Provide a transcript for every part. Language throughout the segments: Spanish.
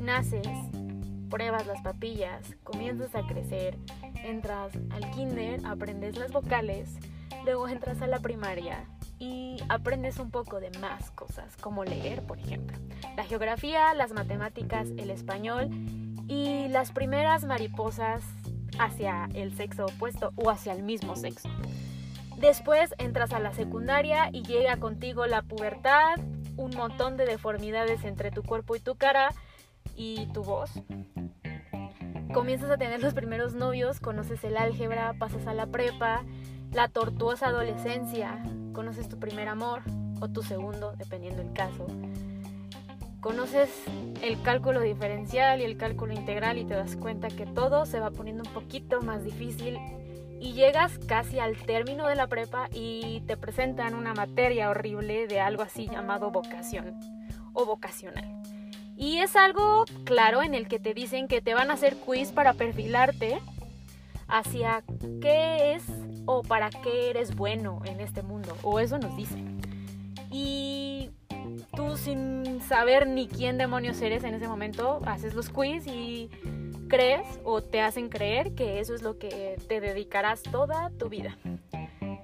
Naces, pruebas las papillas, comienzas a crecer, entras al kinder, aprendes las vocales, luego entras a la primaria y aprendes un poco de más cosas, como leer, por ejemplo, la geografía, las matemáticas, el español y las primeras mariposas hacia el sexo opuesto o hacia el mismo sexo. Después entras a la secundaria y llega contigo la pubertad, un montón de deformidades entre tu cuerpo y tu cara y tu voz. Comienzas a tener los primeros novios, conoces el álgebra, pasas a la prepa, la tortuosa adolescencia, conoces tu primer amor o tu segundo, dependiendo del caso. Conoces el cálculo diferencial y el cálculo integral y te das cuenta que todo se va poniendo un poquito más difícil y llegas casi al término de la prepa y te presentan una materia horrible de algo así llamado vocación o vocacional. Y es algo claro en el que te dicen que te van a hacer quiz para perfilarte hacia qué es o para qué eres bueno en este mundo, o eso nos dicen. Y tú sin saber ni quién demonios eres en ese momento, haces los quiz y crees o te hacen creer que eso es lo que te dedicarás toda tu vida.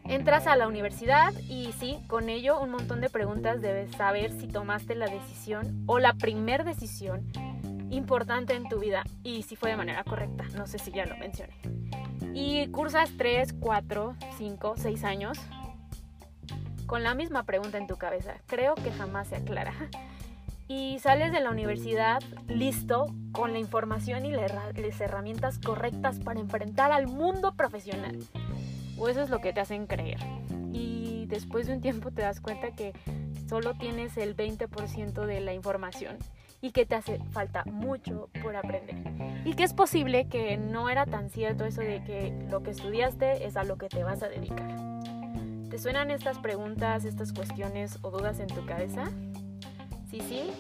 Entras a la universidad y sí, con ello un montón de preguntas debes saber si tomaste la decisión o la primer decisión importante en tu vida y si fue de manera correcta, no sé si ya lo mencioné. Y cursas 3, 4, 5, 6 años con la misma pregunta en tu cabeza. Creo que jamás se aclara. Y sales de la universidad listo con la información y las herramientas correctas para enfrentar al mundo profesional. O eso es lo que te hacen creer. Y después de un tiempo te das cuenta que solo tienes el 20% de la información y que te hace falta mucho por aprender. Y que es posible que no era tan cierto eso de que lo que estudiaste es a lo que te vas a dedicar. ¿Te suenan estas preguntas, estas cuestiones o dudas en tu cabeza? ¿Sí, sí?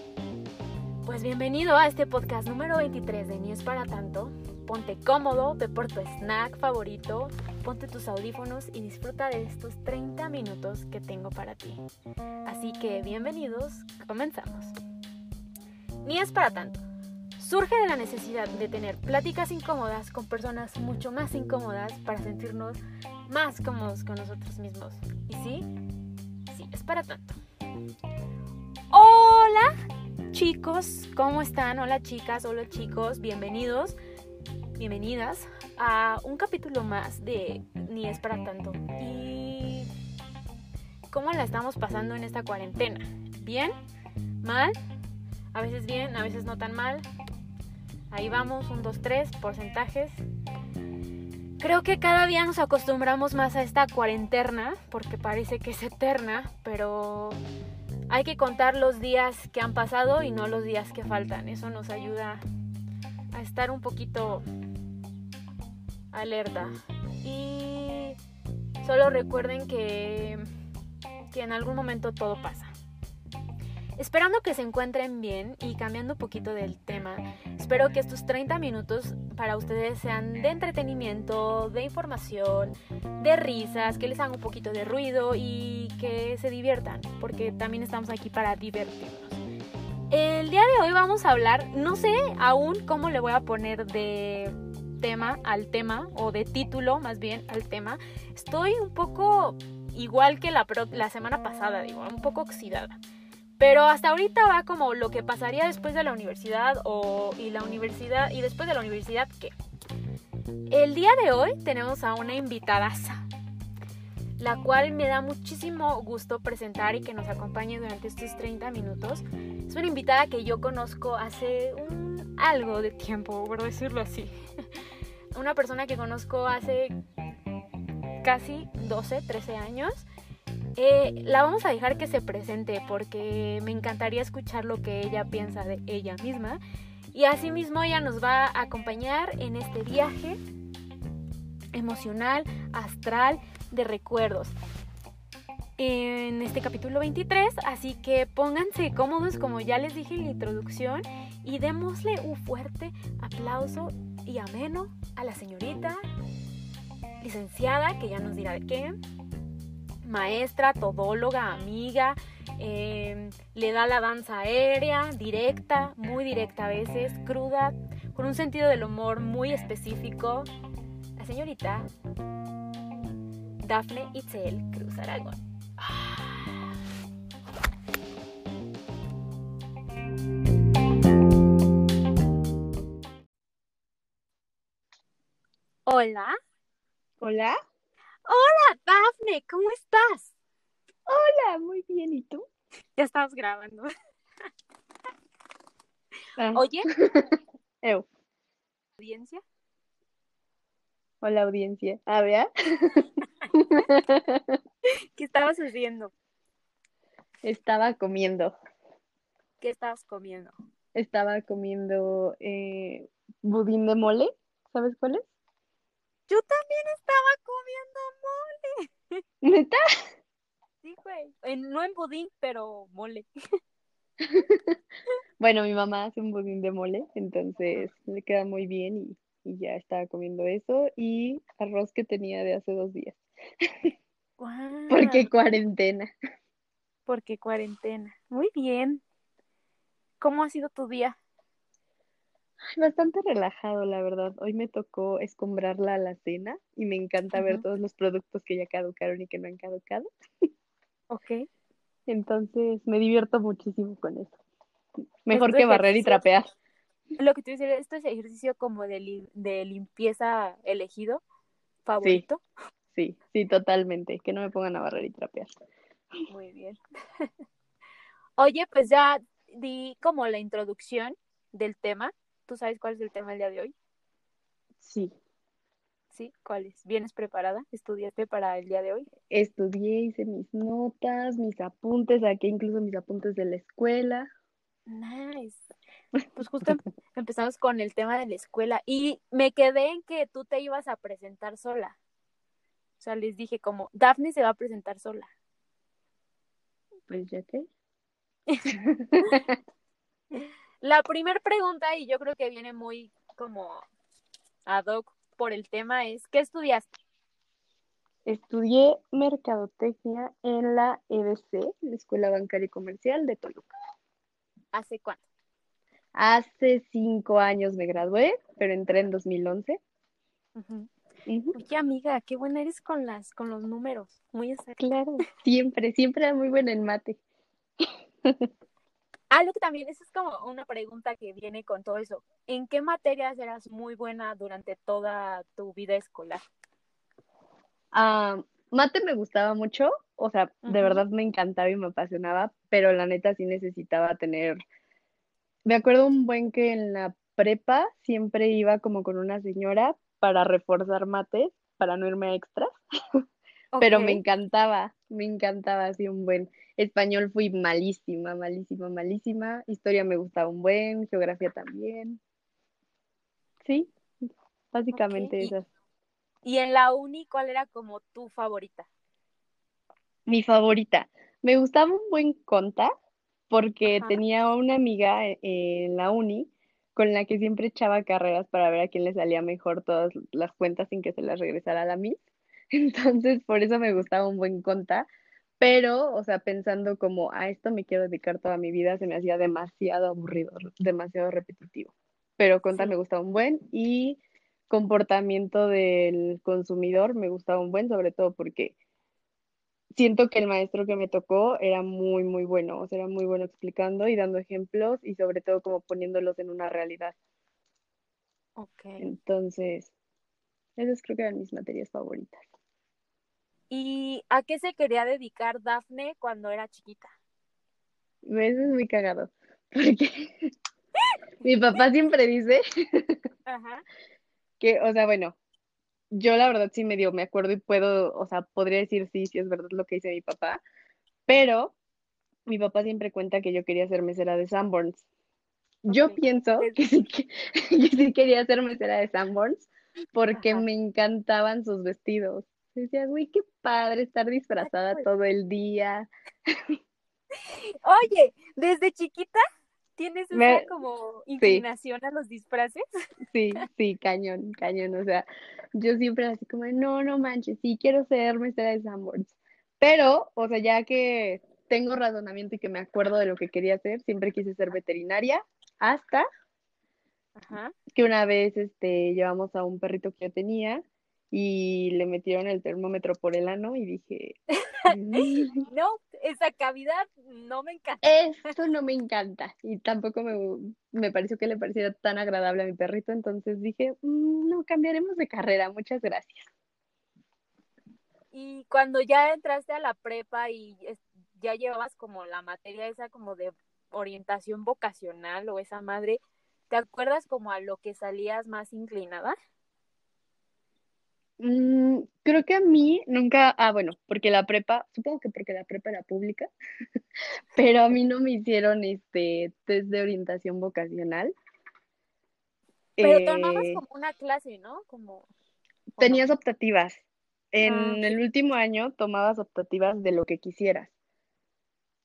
Pues bienvenido a este podcast número 23 de Ni es para tanto. Ponte cómodo, ve por tu snack favorito, ponte tus audífonos y disfruta de estos 30 minutos que tengo para ti. Así que bienvenidos, comenzamos. Ni es para tanto. Surge de la necesidad de tener pláticas incómodas con personas mucho más incómodas para sentirnos más cómodos con nosotros mismos. ¿Y sí? Sí, es para tanto. Hola chicos, ¿cómo están? Hola chicas, hola chicos, bienvenidos, bienvenidas a un capítulo más de Ni es para tanto. ¿Y cómo la estamos pasando en esta cuarentena? ¿Bien? ¿Mal? A veces bien, a veces no tan mal. Ahí vamos, un, dos, tres, porcentajes. Creo que cada día nos acostumbramos más a esta cuarentena, porque parece que es eterna, pero hay que contar los días que han pasado y no los días que faltan. Eso nos ayuda a estar un poquito alerta. Y solo recuerden que, que en algún momento todo pasa. Esperando que se encuentren bien y cambiando un poquito del tema, espero que estos 30 minutos para ustedes sean de entretenimiento, de información, de risas, que les hagan un poquito de ruido y que se diviertan, porque también estamos aquí para divertirnos. El día de hoy vamos a hablar, no sé aún cómo le voy a poner de tema al tema, o de título más bien al tema. Estoy un poco igual que la, la semana pasada, digo, un poco oxidada. Pero hasta ahorita va como lo que pasaría después de la universidad o y la universidad y después de la universidad qué. El día de hoy tenemos a una invitada, la cual me da muchísimo gusto presentar y que nos acompañe durante estos 30 minutos. Es una invitada que yo conozco hace un algo de tiempo, por decirlo así. Una persona que conozco hace casi 12, 13 años eh, la vamos a dejar que se presente porque me encantaría escuchar lo que ella piensa de ella misma. Y asimismo ella nos va a acompañar en este viaje emocional, astral, de recuerdos. En este capítulo 23, así que pónganse cómodos como ya les dije en la introducción y démosle un fuerte aplauso y ameno a la señorita licenciada que ya nos dirá de qué maestra, todóloga, amiga, em, le da la danza aérea, directa, muy directa a veces, cruda, con un sentido del humor muy específico. La señorita Dafne Itzel Cruz Aragón. Hola. Hola. Hola, Dafne, ¿cómo estás? Hola, muy bien, ¿y tú? Ya estamos grabando. Ah. Oye, audiencia. Hola, audiencia. A ver. ¿Qué estabas haciendo? Estaba comiendo. ¿Qué estabas comiendo? Estaba comiendo eh, budín de mole. ¿Sabes cuál es? Yo también estaba comiendo mole. ¿Neta? Sí, güey. En- no en budín, pero mole. Bueno, mi mamá hace un budín de mole, entonces le queda muy bien y, y ya estaba comiendo eso y arroz que tenía de hace dos días. Guau, Porque cuarentena. Porque cuarentena. Muy bien. ¿Cómo ha sido tu día? Bastante relajado, la verdad. Hoy me tocó escombrar la alacena y me encanta ver todos los productos que ya caducaron y que no han caducado. Ok. Entonces me divierto muchísimo con eso. Mejor Este que barrer y trapear. Lo que a decir, ¿esto es ejercicio como de, li- de limpieza elegido? ¿Favorito? Sí, sí, totalmente. Que no me pongan a barrer y trapear. Muy bien. Oye, pues ya di como la introducción del tema. ¿Tú sabes cuál es el tema del día de hoy? Sí, ¿Sí? ¿Cuál es? ¿Vienes preparada? ¿Estudiaste para el día de hoy? estudié, hice mis notas, mis apuntes, saqué incluso mis apuntes de la escuela. Nice. Pues justo em- empezamos con el tema de la escuela y me quedé en que tú te ibas a presentar sola. O sea, les dije como, Daphne se va a presentar sola. Pues ya que. La primera pregunta, y yo creo que viene muy como ad hoc por el tema, es, ¿qué estudiaste? Estudié mercadotecnia en la EBC, la Escuela Bancaria y Comercial de Toluca. ¿Hace cuánto? Hace cinco años me gradué, pero entré en 2011. Ujú. Ujú, Oye, amiga, qué buena eres con las, con los números. Muy exacta. Claro, siempre, siempre era muy buena en mate. Lo que también, esa es como una pregunta que viene con todo eso. ¿En qué materias eras muy buena durante toda tu vida escolar? Ah, mate me gustaba mucho, o sea, de verdad me encantaba y me apasionaba, pero la neta sí necesitaba tener. Me acuerdo un buen que en la prepa siempre iba como con una señora para reforzar mates, para no irme a extras, pero me encantaba, me encantaba así un buen. Español fui malísima, malísima, malísima. Historia me gustaba un buen, geografía también. Sí, básicamente Ok, y- esas. ¿Y en la uni cuál era como tu favorita? Mi favorita. Me gustaba un buen conta porque Ajá. tenía una amiga e- en la uni con la que siempre echaba carreras para ver a quién le salía mejor todas las cuentas sin que se las regresara a la Miss. Entonces, por eso me gustaba un buen conta. Pero, o sea, pensando como a esto me quiero dedicar toda mi vida, se me hacía demasiado aburrido, demasiado repetitivo. Pero conta Sí. me gustaba un buen y comportamiento del consumidor me gustaba un buen, sobre todo porque siento que el maestro que me tocó era muy, muy bueno, o sea, era muy bueno explicando y dando ejemplos y sobre todo como poniéndolos en una realidad. Ok. Entonces, esas creo que eran mis materias favoritas. ¿Y a qué se quería dedicar Dafne cuando era chiquita? Eso es muy cagado, porque mi papá siempre dice Ajá. que, o sea, bueno, yo la verdad sí medio me acuerdo y puedo, o sea, podría decir sí, sí es verdad lo que dice mi papá, pero mi papá siempre cuenta que yo quería ser mesera de Sanborns. Yo pienso que sí, que, que sí quería ser mesera de Sanborns porque Ajá. me encantaban sus vestidos. Decía, güey, qué padre estar disfrazada todo el día. Oye, desde chiquita tienes esa Me- como inclinación a los disfraces. Sí, sí, cañón, cañón. O sea, yo siempre así como, no, no manches, sí quiero ser mesera de Sanborns. Pero, o sea, ya que tengo razonamiento y que me acuerdo de lo que quería hacer, siempre quise ser veterinaria, hasta Ajá. que una vez este, llevamos a un perrito que yo tenía y le metieron el termómetro por el ano y dije, "Mm, No, esa cavidad no me encanta. esto no me encanta. Y tampoco me, me pareció que le pareciera tan agradable a mi perrito, entonces dije, "Mm, no, cambiaremos de carrera, muchas gracias. Y cuando ya entraste a la prepa y ya llevabas como la materia esa como de orientación vocacional o esa madre, ¿te acuerdas como a lo que salías más inclinada? Mm, creo que a mí nunca, ah, bueno, porque la prepa, supongo que porque la prepa era pública, pero a mí no me hicieron este test de orientación vocacional. Pero tomabas Eh, como una clase, ¿no? Como tenías optativas. Ah, En el último año tomabas optativas de lo que quisieras.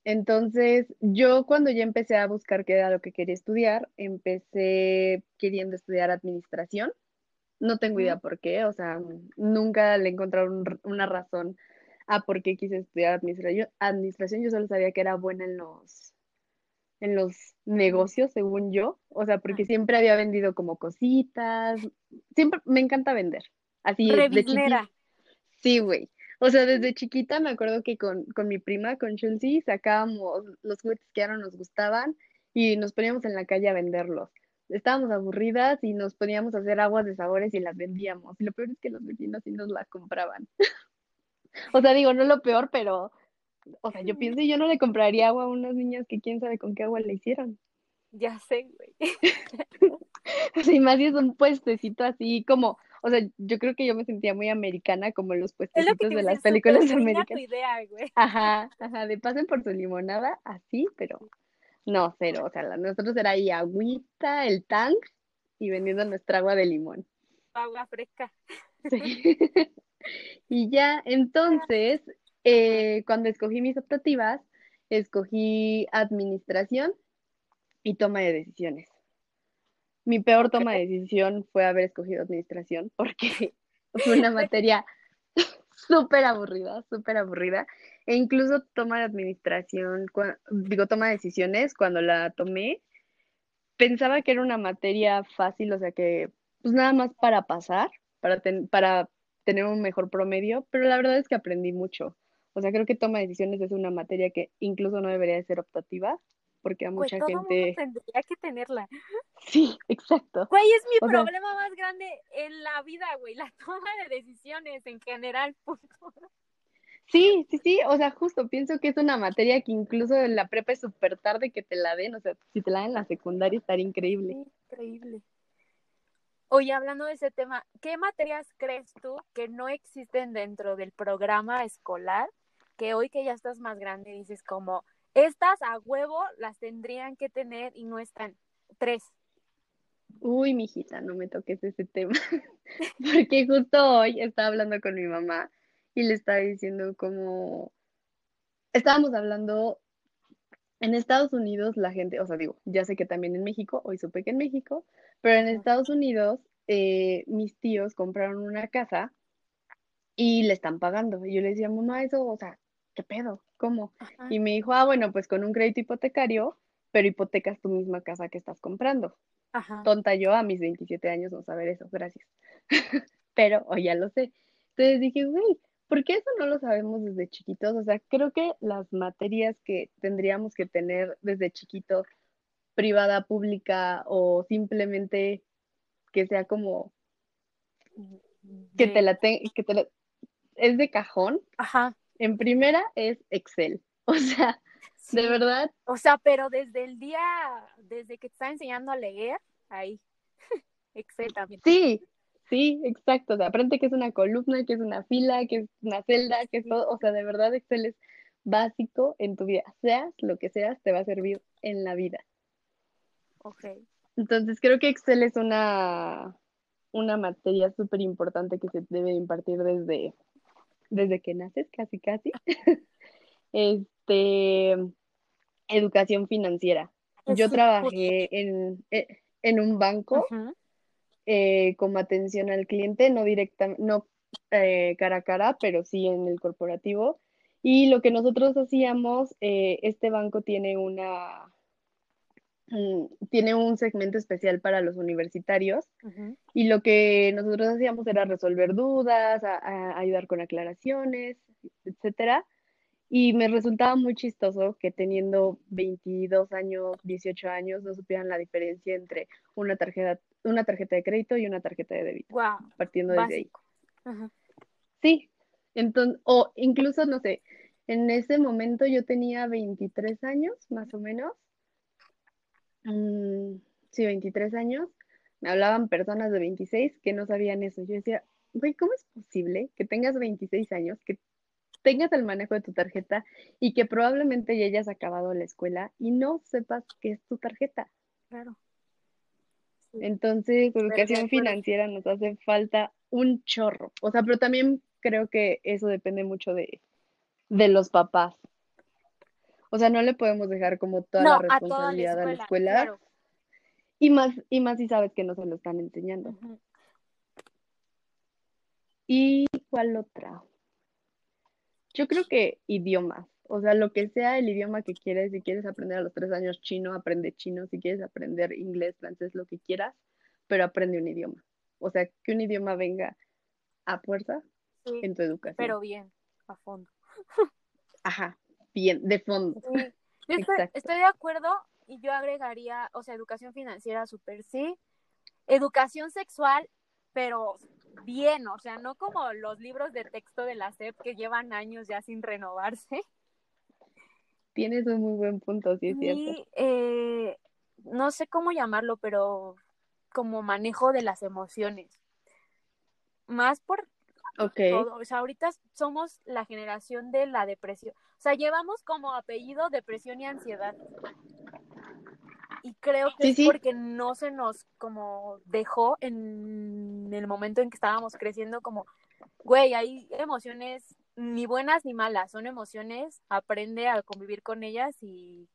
Entonces, yo cuando ya empecé a buscar qué era lo que quería estudiar, empecé queriendo estudiar administración. No tengo idea por qué, o sea, nunca le encontraron una razón a por qué quise estudiar administración. Administración, yo solo sabía que era buena en los, en los negocios, según yo. O sea, porque siempre había vendido como cositas. Siempre me encanta vender. Así de chiquita. Revisnera. Sí, güey. O sea, desde chiquita me acuerdo que con, con mi prima, con Chelsea, sacábamos los juguetes que ahora nos gustaban y nos poníamos en la calle a venderlos. Estábamos aburridas y nos poníamos a hacer aguas de sabores y las vendíamos. Y lo peor es que los vecinos sí nos las compraban. O sea, digo, no lo peor, pero, o sea, yo pienso y yo no le compraría agua a unas niñas que quién sabe con qué agua le hicieron. Ya sé, güey. O sea, y más si es un puestecito así como, o sea, yo creo que yo me sentía muy americana como los lo puestecitos te de las películas gringa tu americanas. idea, güey. Ajá, ajá, de pasen por su limonada, así, pero no, cero. O sea, la- nosotros era ahí agüita, el tank y vendiendo nuestra agua de limón. Agua fresca. Sí. Y ya, entonces, eh, cuando escogí mis optativas, escogí administración y toma de decisiones. Mi peor toma de decisión fue haber escogido administración porque fue una materia súper aburrida, súper aburrida. E incluso toma de administración, digo, toma de decisiones, cuando la tomé, pensaba que era una materia fácil, o sea que, pues nada más para pasar, para, ten- para tener un mejor promedio, pero la verdad es que aprendí mucho. O sea, creo que toma de decisiones es una materia que incluso no debería de ser optativa, porque a Güey, mucha todo mundo gente... tendría que tenerla. Sí, exacto. Güey, es mi O sea, problema más grande en la vida, güey. La toma de decisiones en general. punto. Sí, sí, sí, o sea, justo pienso que es una materia que incluso en la prepa es súper tarde que te la den, o sea, si te la den en la secundaria estaría increíble. Increíble. Oye, hablando de ese tema, ¿qué materias crees tú que no existen dentro del programa escolar? Que hoy que ya estás más grande dices como, estas a huevo las tendrían que tener y no están. Tres. Uy, mijita, no me toques ese tema, porque justo hoy estaba hablando con mi mamá y le estaba diciendo como, estábamos hablando, en Estados Unidos la gente, o sea, digo, ya sé que también en México, hoy supe que en México, pero en. Estados Unidos eh, mis tíos compraron una casa y le están pagando. Y yo le decía, mamá, eso, o sea, ¿qué pedo? ¿Cómo? Ajá. Y me dijo, ah, bueno, pues con un crédito hipotecario, pero hipotecas tu misma casa que estás comprando. Ajá. Tonta yo a mis 27 años no saber eso, gracias. Pero hoy ya lo sé. Entonces dije, güey, ¿por qué eso no lo sabemos desde chiquitos? O sea, creo que las materias que tendríamos que tener desde chiquito, privada, pública o simplemente que sea como que te la te- que te la- es de cajón. Ajá. En primera es Excel. O sea, de verdad, O sea, pero desde el día, desde que te está enseñando a leer, ahí. Excel también. sí, sí, exacto. O sea, aprende que es una columna, que es una fila, que es una celda, que es todo. O sea, de verdad Excel es básico en tu vida. Seas lo que seas, te va a servir en la vida. Ok. Entonces, creo que Excel es una, una materia súper importante que se debe impartir desde, desde que naces, casi, casi. Este, educación financiera. Yo Sí, trabajé en, eh, en un banco. Eh, como atención al cliente, no directa, no eh, cara a cara, pero sí en el corporativo. Y lo que nosotros hacíamos, eh, este banco tiene una, tiene un segmento especial para los universitarios Ujú. y lo que nosotros hacíamos era resolver dudas, a- a ayudar con aclaraciones, etcétera. Y me resultaba muy chistoso que teniendo 22 años, 18 años, no supieran la diferencia entre una tarjeta, una tarjeta de crédito y una tarjeta de débito, Guau, partiendo desde ahí. Ajá. Sí, entonces, o incluso, no sé, en ese momento yo tenía 23 años, más o menos. Mm, sí, 23 años. Me hablaban personas de 26 que no sabían eso. Yo decía, güey, ¿cómo es posible que tengas 26 años, que tengas el manejo de tu tarjeta y que probablemente ya hayas acabado la escuela y no sepas qué es tu tarjeta? Claro. Entonces, educación financiera nos hace falta un chorro. O sea, pero también creo que eso depende mucho de, de los papás. O sea, no le podemos dejar como toda No, la a toda la responsabilidad a la escuela, claro. Y más, y más si sabes que no se lo están enseñando. ¿Y cuál otra? Yo creo que idiomas. O sea, lo que sea el idioma que quieres, si quieres aprender a los tres años chino, aprende chino, si quieres aprender inglés, francés, lo que quieras, pero aprende un idioma. O sea, que un idioma venga a fuerza Sí, en tu educación. pero bien, a fondo. Ajá, bien, de fondo. Sí, yo estoy de acuerdo y yo agregaría, o sea, educación financiera, súper sí. Educación sexual, pero bien, o sea, no como los libros de texto de la SEP que llevan años ya sin renovarse. Tienes un muy buen punto, sí es cierto. Eh, no sé cómo llamarlo, pero como manejo de las emociones. Más por Ok, todo. O sea, ahorita somos la generación de la depresión. O sea, llevamos como apellido depresión y ansiedad. Y creo que Sí, es sí. porque no se nos como dejó en el momento en que estábamos creciendo como, güey, hay emociones ni buenas ni malas, son emociones, aprende a convivir con ellas y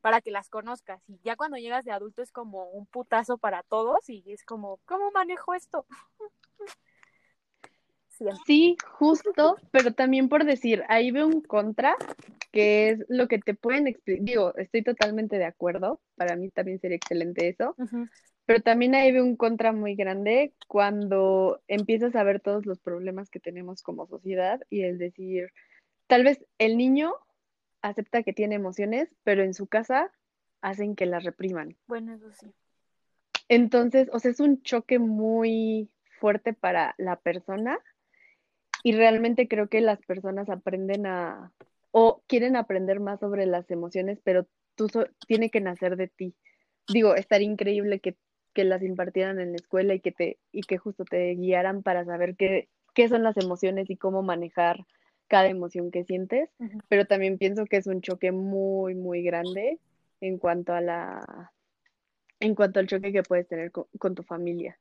para que las conozcas. Y ya cuando llegas de adulto es como un putazo para todos y es como, ¿cómo manejo esto? Sí, justo, pero también por decir, ahí veo un contra, que es lo que te pueden explicar. Digo, estoy totalmente de acuerdo, para mí también sería excelente eso, Ujú. Pero también ahí veo un contra muy grande cuando empiezas a ver todos los problemas que tenemos como sociedad y el decir, tal vez el niño acepta que tiene emociones, pero en su casa hacen que las repriman. Bueno, eso sí. Entonces, o sea, es un choque muy fuerte para la persona y realmente creo que las personas aprenden a o quieren aprender más sobre las emociones, pero tú so- tiene que nacer de ti. Digo, estaría increíble que, que las impartieran en la escuela y que te y que justo te guiaran para saber qué, qué son las emociones y cómo manejar cada emoción que sientes, pero también pienso que es un choque muy, muy grande en cuanto a la en cuanto al choque que puedes tener con, con tu familia.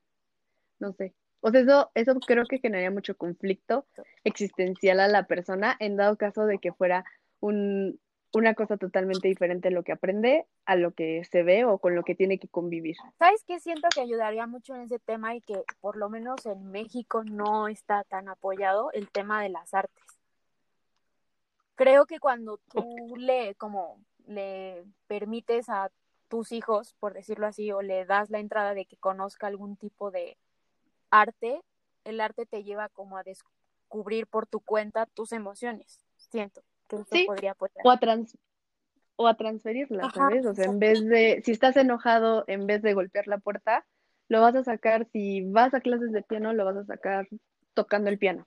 No sé. O sea, eso, eso creo que generaría mucho conflicto existencial a la persona en dado caso de que fuera un, una cosa totalmente diferente a lo que aprende, a lo que se ve o con lo que tiene que convivir. ¿Sabes qué? Siento que ayudaría mucho en ese tema y que por lo menos en México no está tan apoyado el tema de las artes. Creo que cuando tú le, como, le permites a tus hijos, por decirlo así, o le das la entrada de que conozca algún tipo de arte, el arte te lleva como a descubrir por tu cuenta tus emociones. Siento que Sí, podría apoyar. O a, trans, o a transferirla, Ajá, ¿sabes? O sea, en vez de, si estás enojado, en vez de golpear la puerta, lo vas a sacar, si vas a clases de piano, lo vas a sacar tocando el piano.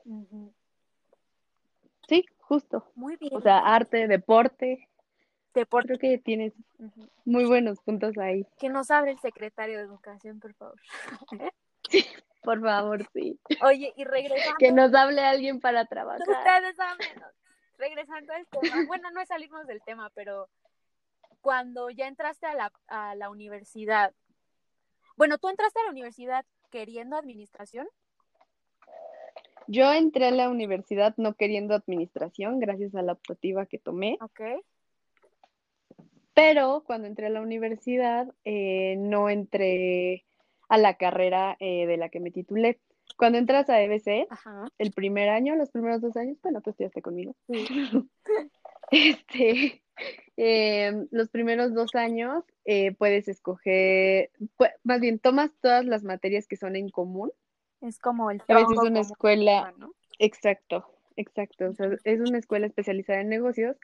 Sí, justo. Muy bien. O sea, arte, deporte, Deporte. creo que tienes muy buenos puntos ahí. Que nos abre el secretario de Educación, por favor. Por favor, sí. Oye, y regresando, Que nos hable alguien para trabajar. ustedes háblenos. Regresando al tema, bueno, no es salirnos del tema, pero cuando ya entraste a la, a la universidad, bueno, tú entraste a la universidad queriendo administración, Yo entré a la universidad no queriendo administración, gracias a la optativa que tomé, ¿ok? pero cuando entré a la universidad eh, no entré a la carrera eh, de la que me titulé. Cuando entras a EBC, Ajá. el primer año, los primeros dos años, bueno, tú estudiaste conmigo. Sí. Este, em, los primeros dos años eh, puedes escoger, pu- más bien, tomas todas las materias que son en común. Es como el A veces es una escuela, ¿no? exacto, exacto. O sea, es una escuela especializada en negocios.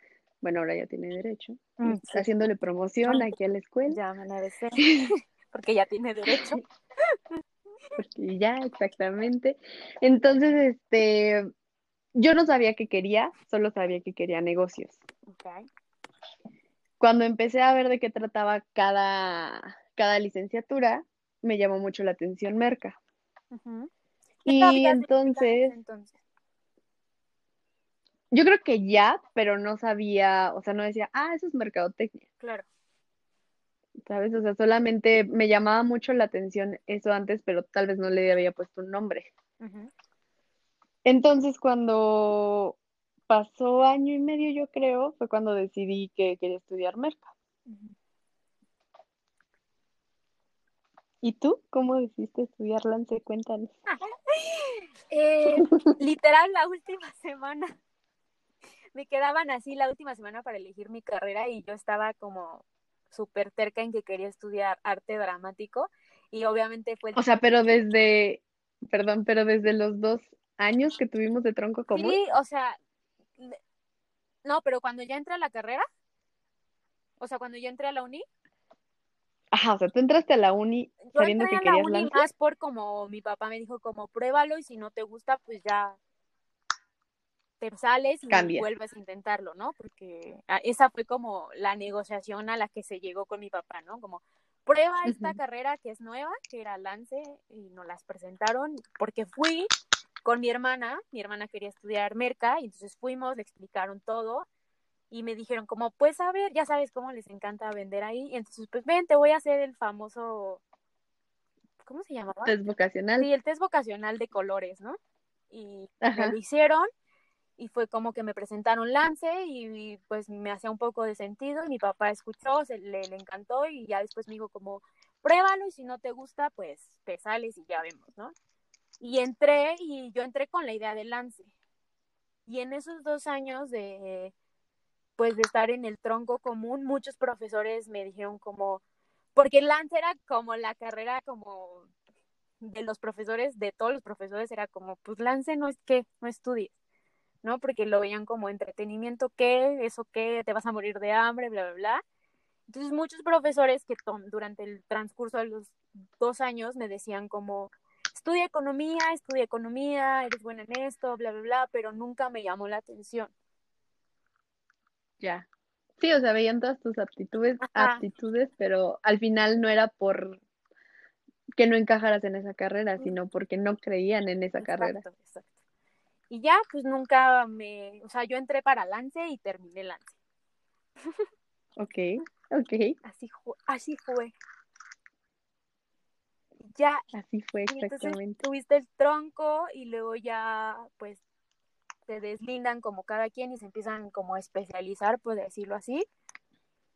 Bueno, ahora ya tiene derecho. Mm, sí. Haciéndole promoción aquí a la escuela. Ya me la porque ya tiene derecho. porque ya, exactamente. Entonces, este, yo no sabía qué quería, solo sabía que quería negocios. Cuando empecé a ver de qué trataba cada, cada licenciatura, me llamó mucho la atención Merca. Ujú. ¿Qué Y entonces, entonces? yo creo que ya, pero no sabía, o sea, no decía, ah, eso es mercadotecnia, Claro. ¿Sabes? O sea, solamente me llamaba mucho la atención eso antes, pero tal vez no le había puesto un nombre. Entonces, cuando pasó año y medio, yo creo, fue cuando decidí que quería estudiar merca. ¿Y tú? ¿Cómo decidiste estudiar Lance? Cuéntanos. Eh, literal, la última semana. Me quedaban así la última semana para elegir mi carrera y yo estaba como súper terca en que quería estudiar arte dramático y obviamente fue O sea, pero desde, perdón, pero desde los dos años que tuvimos de tronco común. Sí, o sea, no, pero cuando ya entré a la carrera, o sea, cuando ya entré a la uni, Ajá, o sea, tú entraste a la uni yo sabiendo entré que a la querías uni Lance. más por como mi papá me dijo como pruébalo y si no te gusta, pues ya te sales y vuelves a intentarlo, ¿no? Porque ah, esa fue como la negociación a la que se llegó con mi papá, ¿no? Como prueba esta carrera que es nueva, que era Lance, y nos las presentaron, porque fui con mi hermana, mi hermana quería estudiar merca, y entonces fuimos, le explicaron todo, y me dijeron como, pues a ver, ya sabes cómo les encanta vender ahí, y entonces pues ven, te voy a hacer el famoso, ¿cómo se llamaba? Es vocacional. Sí, el test vocacional de colores, ¿no? Y me lo hicieron y fue como que me presentaron Lance y, pues me hacía un poco de sentido y mi papá escuchó, se, le, le encantó y ya después me dijo como, pruébalo y si no te gusta, pues te sales y ya vemos, ¿no? Y entré y yo entré con la idea de Lance. Y en esos dos años de, pues de estar en el tronco común, muchos profesores me dijeron como, porque Lance era como la carrera como de los profesores, de todos los profesores, era como, pues Lance no es que, no estudies, ¿no? Porque lo veían como entretenimiento, ¿qué? ¿Eso qué? ¿Te vas a morir de hambre? Bla, bla, bla. Entonces muchos profesores que durante el transcurso de los dos años me decían como, estudia economía, estudia economía, eres buena en esto, bla, bla, bla, pero nunca me llamó la atención. Ya. Sí, o sea, veían todas tus aptitudes, Ajá. aptitudes, pero al final no era por que no encajaras en esa carrera, sino porque no creían en esa carrera. Exacto, exacto. Y ya, pues nunca me, o sea, yo entré para Lance y terminé Lance. Ok, ok, Así, así fue. Ya, así fue entonces exactamente. tuviste el tronco y luego ya, pues, se deslindan como cada quien y se empiezan como a especializar, por decirlo así.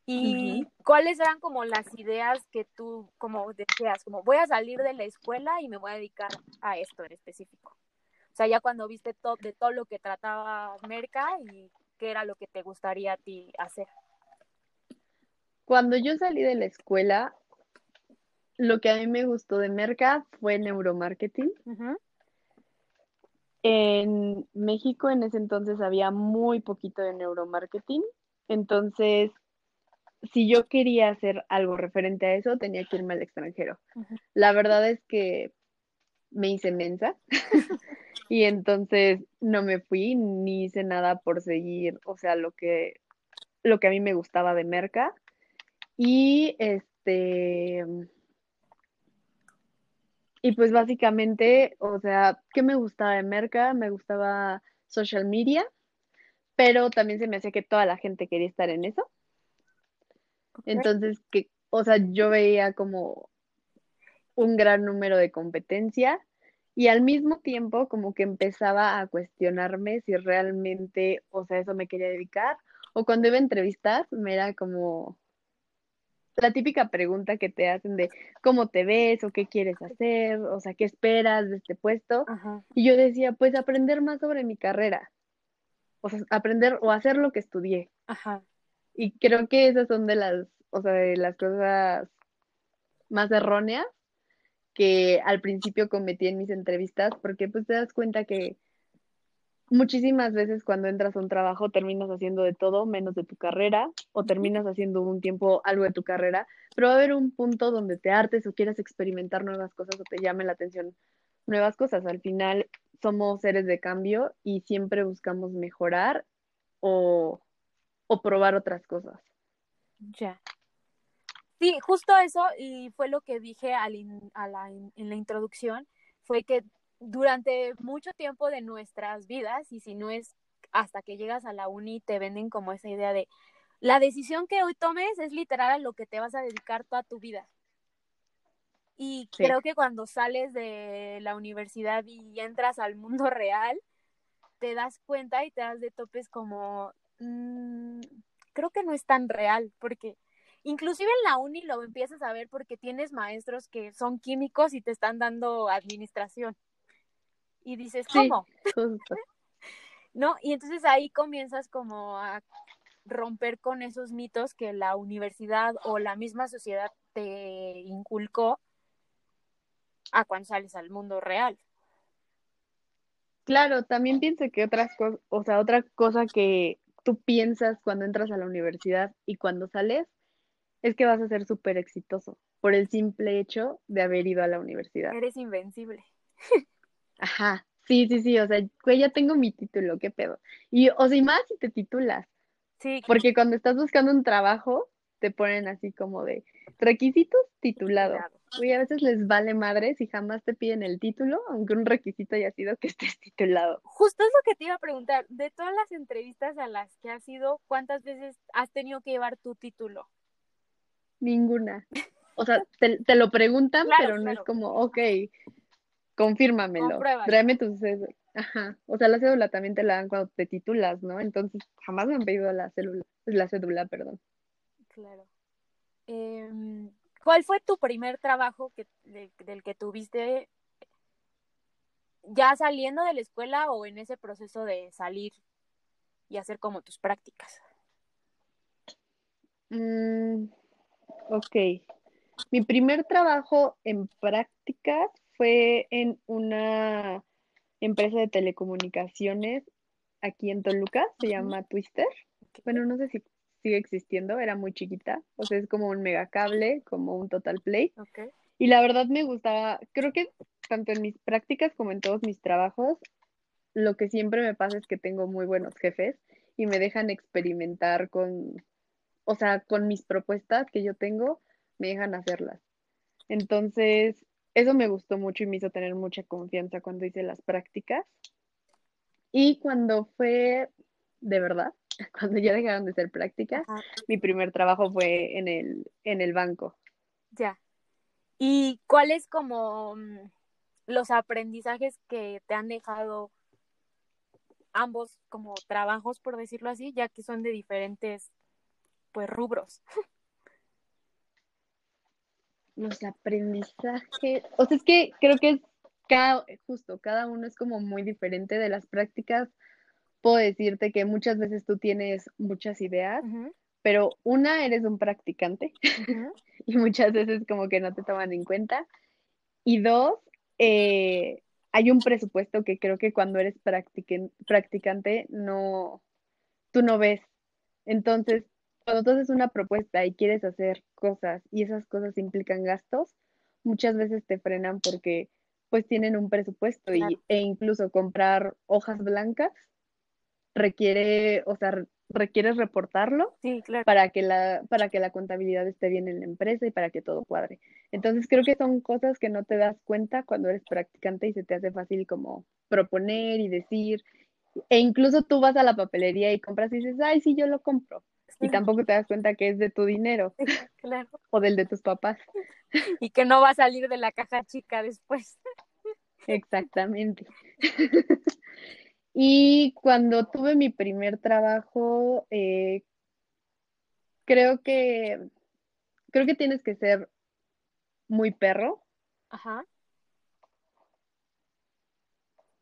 ¿Y cuáles eran como las ideas que tú como decías, como voy a salir de la escuela y me voy a dedicar a esto en específico? O sea, ya cuando viste todo de todo lo que trataba Merca y qué era lo que te gustaría a ti hacer. Cuando yo salí de la escuela, lo que a mí me gustó de Merca fue neuromarketing. Ujú, En México en ese entonces había muy poquito de neuromarketing, entonces si yo quería hacer algo referente a eso, tenía que irme al extranjero. La verdad es que me hice mensa y entonces no me fui ni hice nada por seguir, o sea, lo que lo que a mí me gustaba de Merca y este y pues básicamente, o sea, ¿qué me gustaba de Merca? Me gustaba social media, pero también se me hacía que toda la gente quería estar en eso. Entonces, que, o sea, yo veía como un gran número de competencia y al mismo tiempo como que empezaba a cuestionarme si realmente, o sea, eso me quería dedicar o cuando iba a entrevistas me era como, la típica pregunta que te hacen de cómo te ves o qué quieres hacer, o sea, qué esperas de este puesto. Y yo decía, pues aprender más sobre mi carrera, o sea, aprender o hacer lo que estudié. Ajá. Y creo que esas son de las, o sea, de las cosas más erróneas que al principio cometí en mis entrevistas, porque pues te das cuenta que muchísimas veces cuando entras a un trabajo terminas haciendo de todo menos de tu carrera o terminas haciendo un tiempo algo de tu carrera, pero va a haber un punto donde te hartes o quieras experimentar nuevas cosas o te llame la atención nuevas cosas. Al final somos seres de cambio y siempre buscamos mejorar o, o probar otras cosas. Ya. Sí, justo eso, y fue lo que dije al a la, en la introducción, fue que durante mucho tiempo de nuestras vidas, y si no es hasta que llegas a la uni, te venden como esa idea de la decisión que hoy tomes es literal a lo que te vas a dedicar toda tu vida. Y creo que cuando sales de la universidad y entras al mundo real, te das cuenta y te das de topes como, mm, creo que no es tan real, porque inclusive en la uni lo empiezas a ver porque tienes maestros que son químicos y te están dando administración y dices, ¿cómo? ¿No? Y entonces ahí comienzas como a romper con esos mitos que la universidad o la misma sociedad te inculcó a cuando sales al mundo real. Claro, también pienso que otras cosas, o sea, otra cosa que tú piensas cuando entras a la universidad y cuando sales es que vas a ser súper exitoso por el simple hecho de haber ido a la universidad. Eres invencible. Ajá, sí, sí, sí, o sea, güey, ya tengo mi título, qué pedo. Y, o sea, y más si te titulas. Sí. Porque cuando estás buscando un trabajo, te ponen así como de requisitos titulado. Güey, a veces les vale madre si jamás te piden el título, aunque un requisito haya sido que estés titulado. Justo es lo que te iba a preguntar. De todas las entrevistas a las que has ido, ¿cuántas veces has tenido que llevar tu título? Ninguna. O sea, te, lo preguntan, pero no es como, ok, confírmamelo, tráeme tu cédula. Ajá, o sea, la cédula también te la dan cuando te titulas, ¿no? Entonces, jamás me han pedido la célula, la cédula, perdón. Claro. Em, ¿Cuál fue tu primer trabajo que, del que tuviste ya saliendo de la escuela o en ese proceso de salir y hacer como tus prácticas? Mm, ok. Mi primer trabajo en prácticas fue en una empresa de telecomunicaciones aquí en Toluca, se llama Twister. Bueno, no sé si sigue existiendo, era muy chiquita, o sea, es como un megacable, como un total play. Y la verdad me gustaba, creo que tanto en mis prácticas como en todos mis trabajos, lo que siempre me pasa es que tengo muy buenos jefes y me dejan experimentar con, o sea, con mis propuestas que yo tengo, me dejan hacerlas. Entonces, eso me gustó mucho y me hizo tener mucha confianza cuando hice las prácticas. Y cuando fue de verdad, cuando ya dejaron de ser prácticas, mi primer trabajo fue en el, en el banco. Ya. ¿Y cuáles como mm, los aprendizajes que te han dejado ambos como trabajos, por decirlo así, ya que son de diferentes pues rubros? los aprendizajes, o sea, es que creo que es cada, justo, cada uno es como muy diferente de las prácticas. Puedo decirte que muchas veces tú tienes muchas ideas, pero una, eres un practicante y muchas veces como que no te toman en cuenta. Y dos, eh, hay un presupuesto que creo que cuando eres practicante no, tú no ves. Entonces, cuando tú haces una propuesta y quieres hacer cosas y esas cosas implican gastos, muchas veces te frenan porque pues tienen un presupuesto y, e incluso comprar hojas blancas requiere, o sea, requieres reportarlo para que la para que la contabilidad esté bien en la empresa y para que todo cuadre. Entonces creo que son cosas que no te das cuenta cuando eres practicante y se te hace fácil como proponer y decir e incluso tú vas a la papelería y compras y dices, "Ay, sí, yo lo compro." Y tampoco te das cuenta que es de tu dinero claro. o del de tus papás. Y que no va a salir de la caja chica después. Exactamente. y cuando tuve mi primer trabajo, eh, creo que creo que tienes que ser muy perro Ajá.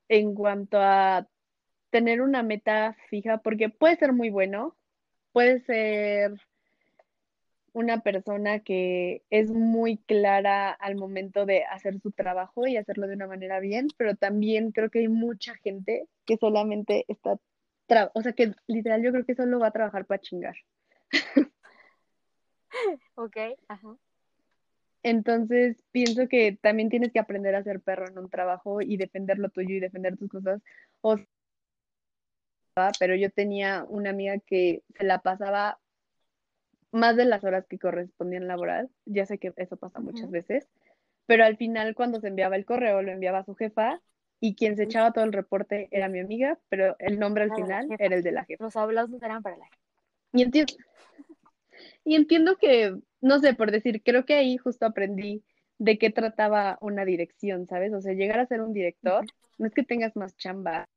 en cuanto a tener una meta fija, porque puede ser muy bueno, puede ser una persona que es muy clara al momento de hacer su trabajo y hacerlo de una manera bien, pero también creo que hay mucha gente que solamente está, o sea, que literal yo creo que solo va a trabajar para chingar. Ok. Ajá. Entonces, pienso que también tienes que aprender a ser perro en un trabajo y defender lo tuyo y defender tus cosas. O sea, pero yo tenía una amiga que se la pasaba más de las horas que correspondían laboral. Ya sé que eso pasa muchas veces, pero al final cuando se enviaba el correo lo enviaba a su jefa y quien se echaba todo el reporte era mi amiga, pero el nombre al final jefa. era el de la jefa. Los aplausos eran para la gente. Y entiendo, y entiendo que, no sé, por decir, creo que ahí justo aprendí de qué trataba una dirección, ¿sabes? O sea, llegar a ser un director, no es que tengas más chamba,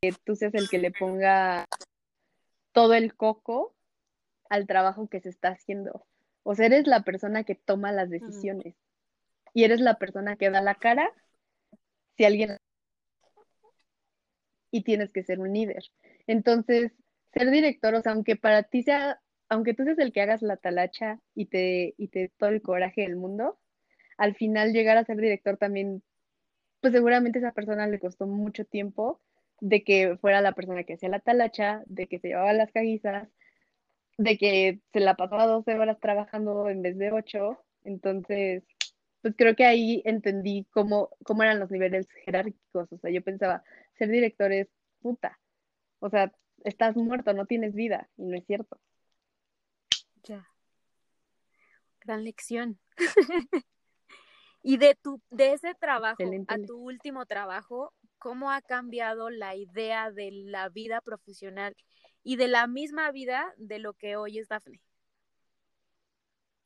que tú seas el que le ponga todo el coco al trabajo que se está haciendo. O sea, eres la persona que toma las decisiones y eres la persona que da la cara si alguien y tienes que ser un líder. Entonces, ser director, o sea, aunque para ti sea, aunque tú seas el que hagas la talacha y te, y te todo el coraje del mundo, al final llegar a ser director también, pues seguramente a esa persona le costó mucho tiempo de que fuera la persona que hacía la talacha, de que se llevaba las caguizas, de que se la pasaba 12 horas trabajando en vez de 8. Entonces, pues creo que ahí entendí cómo, cómo eran los niveles jerárquicos. O sea, yo pensaba, ser director es puta. O sea, estás muerto, no tienes vida. Y no es cierto. Ya. Gran lección. y de tu, de ese trabajo Excelente a tu último trabajo, ¿cómo ha cambiado la idea de la vida profesional y de la misma vida de lo que hoy es Dafne?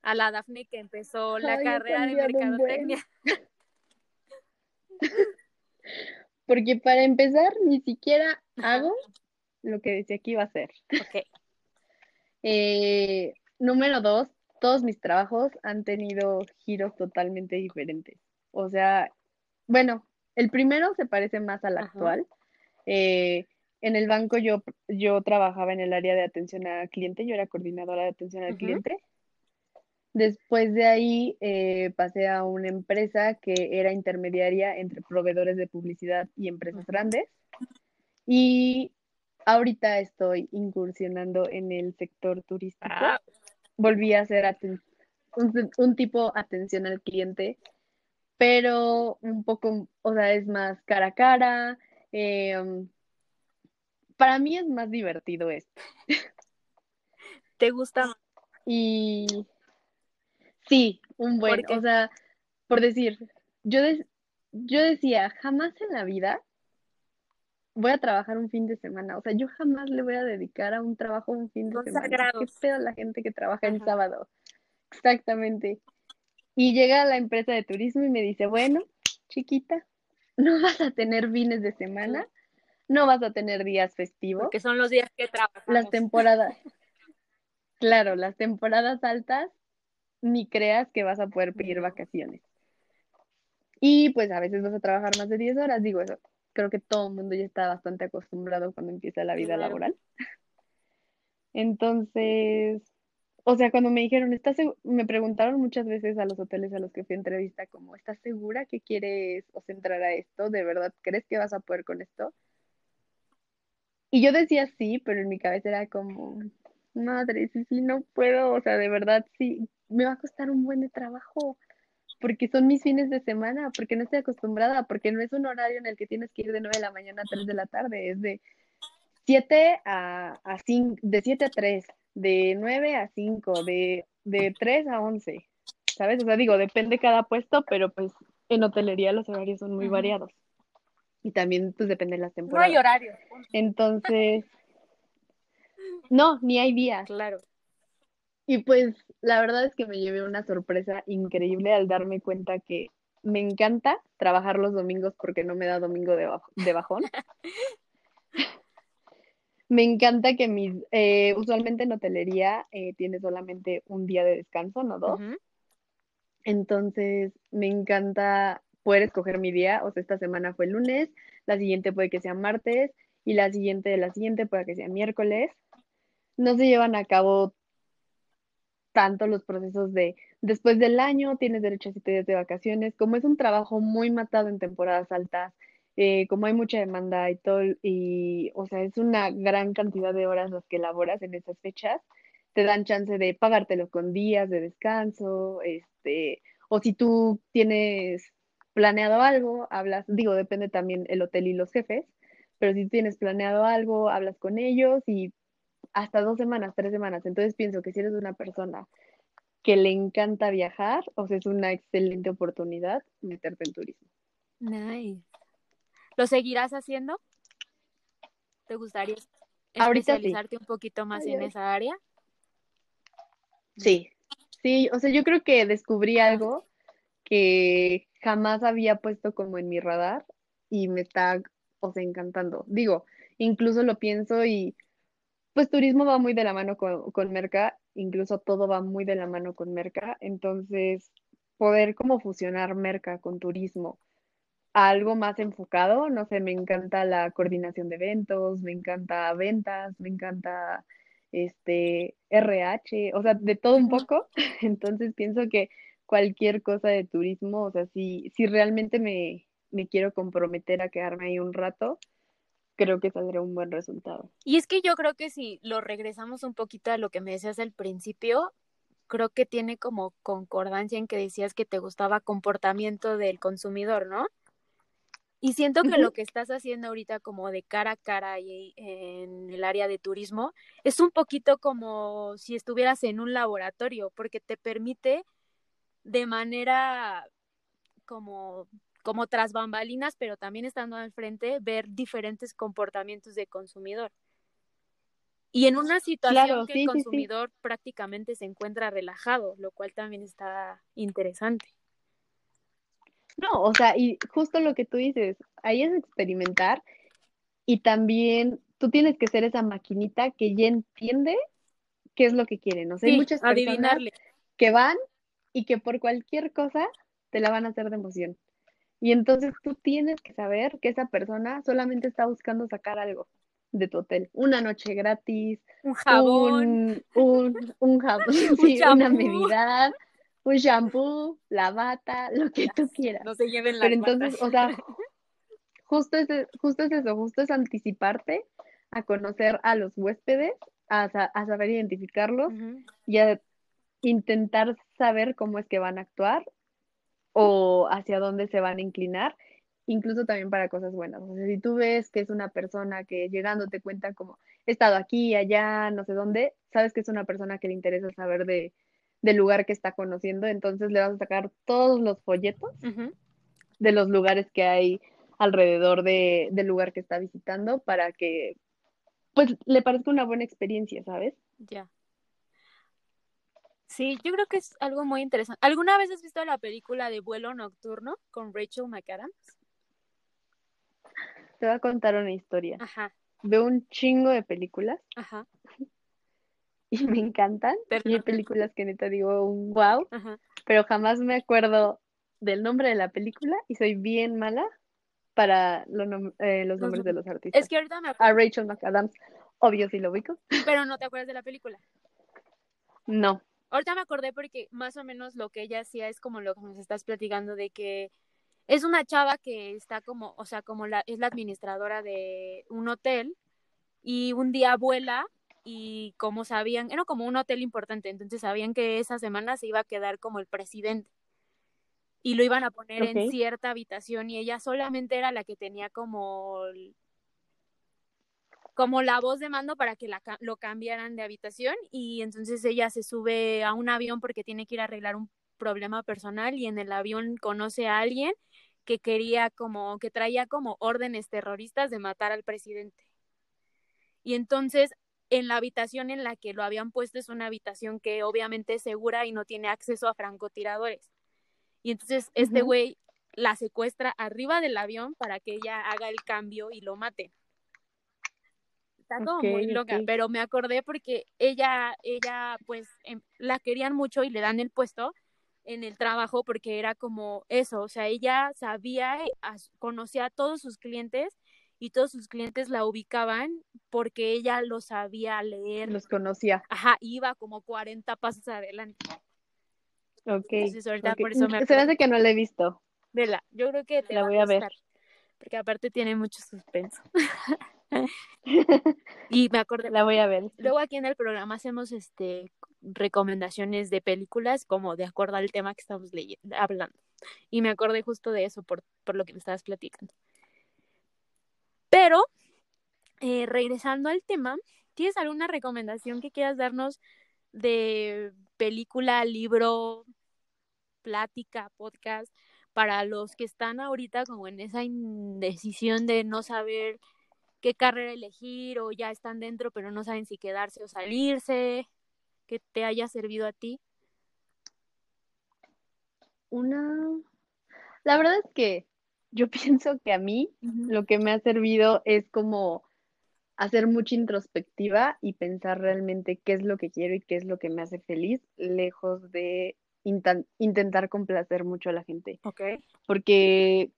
A la Dafne que empezó la Ay, carrera de mercadotecnia. Porque para empezar, ni siquiera hago lo que decía que iba a hacer. Ok. Eh, número dos, todos mis trabajos han tenido giros totalmente diferentes. O sea, bueno, el primero se parece más al actual. Eh, en el banco yo, yo trabajaba en el área de atención al cliente, yo era coordinadora de atención al cliente. Después de ahí eh, pasé a una empresa que era intermediaria entre proveedores de publicidad y empresas grandes. Y ahorita estoy incursionando en el sector turístico. Ah, Volví a hacer un, un tipo atención al cliente, pero un poco, o sea, es más cara a cara. eh, para mí es más divertido esto. ¿Te gusta? más? Y sí, un buen, o sea, por decir, yo, de- yo decía, jamás en la vida voy a trabajar un fin de semana. O sea, yo jamás le voy a dedicar a un trabajo un fin de semana. ¿Qué pedo la gente que trabaja Ajá. sábado? Exactamente. Y llega la empresa de turismo y me dice, bueno, chiquita, no vas a tener fines de semana, no vas a tener días festivos. Porque son los días que Las trabajamos. temporadas, claro, las temporadas altas, ni creas que vas a poder pedir vacaciones. Y pues a veces vas a trabajar más de 10 horas, digo eso. Creo que todo el mundo ya está bastante acostumbrado cuando empieza la vida laboral. Entonces, o sea, cuando me dijeron, ¿estás segu-?" me preguntaron muchas veces a los hoteles a los que fui a entrevista, como, ¿estás segura que quieres o sea, entrar a esto? ¿De verdad crees que vas a poder con esto? Y yo decía sí, pero en mi cabeza era como, madre, sí, sí, no puedo, o sea, de verdad sí, me va a costar un buen trabajo, porque son mis fines de semana, porque no estoy acostumbrada, porque no es un horario en el que tienes que ir de 9 de la mañana a 3 de la tarde, es de 7 a, a 5, de 7 a 3, de 9 a 5, de, de 3 a 11, ¿sabes? O sea, digo, depende cada puesto, pero pues en hotelería los horarios son muy variados. Y también pues depende de las No hay temporadas. horario. Entonces, no, ni hay días. Claro. Y pues la verdad es que me llevé una sorpresa increíble al darme cuenta que me encanta trabajar los domingos porque no me da domingo de, baj- de bajón. Me encanta que mis, eh, usualmente en hotelería eh, tiene solamente un día de descanso, no dos. Entonces, me encanta poder escoger mi día. O sea, esta semana fue lunes, la siguiente puede que sea martes y la siguiente de la siguiente puede que sea miércoles. No se llevan a cabo tanto los procesos de después del año tienes derecho a siete días de vacaciones. Como es un trabajo muy matado en temporadas altas, eh, como hay mucha demanda y todo, y o sea, es una gran cantidad de horas las que laboras en esas fechas, te dan chance de pagártelo con días de descanso, este, o si tú tienes planeado algo, hablas, digo, depende también el hotel y los jefes, pero si tienes planeado algo, hablas con ellos y hasta dos semanas, tres semanas. Entonces pienso que si eres una persona que le encanta viajar, o sea, es una excelente oportunidad meterte en turismo. Nice. ¿Lo seguirás haciendo? ¿Te gustaría Ahorita sí. especializarte un poquito más Ay, en esa área? Sí, sí, o sea, yo creo que descubrí algo que jamás había puesto como en mi radar y me está, o sea, encantando. Digo, incluso lo pienso y pues turismo va muy de la mano con, con Merca, incluso todo va muy de la mano con Merca, entonces poder como fusionar Merca con turismo a algo más enfocado, no sé, me encanta la coordinación de eventos, me encanta ventas, me encanta este RH, o sea, de todo un poco, entonces pienso que cualquier cosa de turismo, o sea, si, si realmente me, me quiero comprometer a quedarme ahí un rato, creo que saldrá un buen resultado. Y es que yo creo que si lo regresamos un poquito a lo que me decías al principio, creo que tiene como concordancia en que decías que te gustaba comportamiento del consumidor, ¿no? Y siento que lo que estás haciendo ahorita como de cara a cara y en el área de turismo es un poquito como si estuvieras en un laboratorio, porque te permite de manera como, como tras bambalinas, pero también estando al frente, ver diferentes comportamientos de consumidor. Y en una situación Claro, que el sí, sí, sí. consumidor prácticamente se encuentra relajado, lo cual también está interesante. No, o sea, y justo lo que tú dices, ahí es experimentar y también tú tienes que ser esa maquinita que ya entiende qué es lo que quieren. O sea, hay muchas personas adivinarle. que van y que por cualquier cosa te la van a hacer de emoción. Y entonces tú tienes que saber que esa persona solamente está buscando sacar algo de tu hotel. Una noche gratis, Un jabón, un, un, un jabón, un una medida, un shampoo, la bata, lo que tú quieras. No se lleven la Pero entonces, o sea, justo es, justo es eso, justo es anticiparte a conocer a los huéspedes, a, sa- a saber identificarlos y a intentar saber cómo es que van a actuar o hacia dónde se van a inclinar, incluso también para cosas buenas. O sea, si tú ves que es una persona que llegando te cuenta como he estado aquí, allá, no sé dónde, sabes que es una persona que le interesa saber de, del lugar que está conociendo, entonces le vas a sacar todos los folletos de los lugares que hay alrededor de, del lugar que está visitando para que pues le parezca una buena experiencia, ¿sabes? Ya. Sí, yo creo que es algo muy interesante. ¿Alguna vez has visto la película de Vuelo Nocturno con Rachel McAdams? Te voy a contar una historia. Ajá, Veo un chingo de películas ajá, y me encantan. Y hay películas que neta digo, wow, Ajá. pero jamás me acuerdo del nombre de la película y soy bien mala para lo nom- eh, los nombres de los Es artistas. que ahorita me A acuerdo, Rachel McAdams, obvio sí lo ubico. pero no te acuerdas de la película. No. Ahorita me acordé porque más o menos lo que ella hacía es como lo que nos estás platicando de que es una chava que está como, o sea, como la, es la administradora de un hotel y un día vuela y como sabían, era como un hotel importante, entonces sabían que esa semana se iba a quedar como el presidente y lo iban a poner en cierta habitación y ella solamente era la que tenía como como la voz de mando para que la, lo cambiaran de habitación y entonces ella se sube a un avión porque tiene que ir a arreglar un problema personal y en el avión conoce a alguien que quería como que traía como órdenes terroristas de matar al presidente. Y entonces en la habitación en la que lo habían puesto es una habitación que obviamente es segura y no tiene acceso a francotiradores. Y entonces este güey la secuestra arriba del avión para que ella haga el cambio y lo mate. está como muy loca, pero me acordé porque ella, ella, pues, em, la querían mucho y le dan el puesto en el trabajo porque era como eso, o sea, ella sabía, conocía a todos sus clientes y todos sus clientes la ubicaban porque ella lo sabía leer. Los conocía. Ajá, iba como 40 pasos adelante. Ok. por eso me Se hace que no la he visto. Vela, yo creo que te la voy a, ver. Porque aparte tiene mucho suspenso. y me acordé. La voy a ver. Luego aquí en el programa hacemos este recomendaciones de películas como de acuerdo al tema que estamos leyendo, hablando. Y me acordé justo de eso por, por lo que me estabas platicando. Pero, eh, regresando al tema, ¿tienes alguna recomendación que quieras darnos de película, libro, plática, podcast, para los que están ahorita como en esa indecisión de no saber qué carrera elegir o ya están dentro pero no saben si quedarse o salirse, que te haya servido a ti? Una... La verdad es que yo pienso que a mí lo que me ha servido es como hacer mucha introspectiva y pensar realmente qué es lo que quiero y qué es lo que me hace feliz, lejos de intentar complacer mucho a la gente. Ok. Porque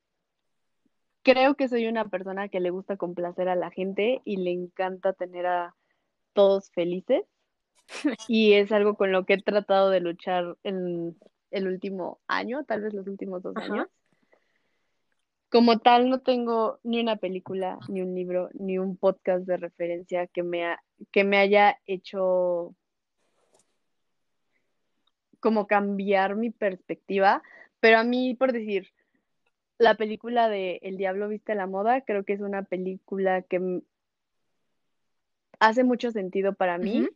creo que soy una persona que le gusta complacer a la gente y le encanta tener a todos felices. y es algo con lo que he tratado de luchar en el último año, tal vez los últimos dos años. Como tal, no tengo ni una película, ni un libro, ni un podcast de referencia que me, que me haya hecho como cambiar mi perspectiva, pero a mí, por decir, la película de El Diablo Viste la Moda, creo que es una película que hace mucho sentido para mí.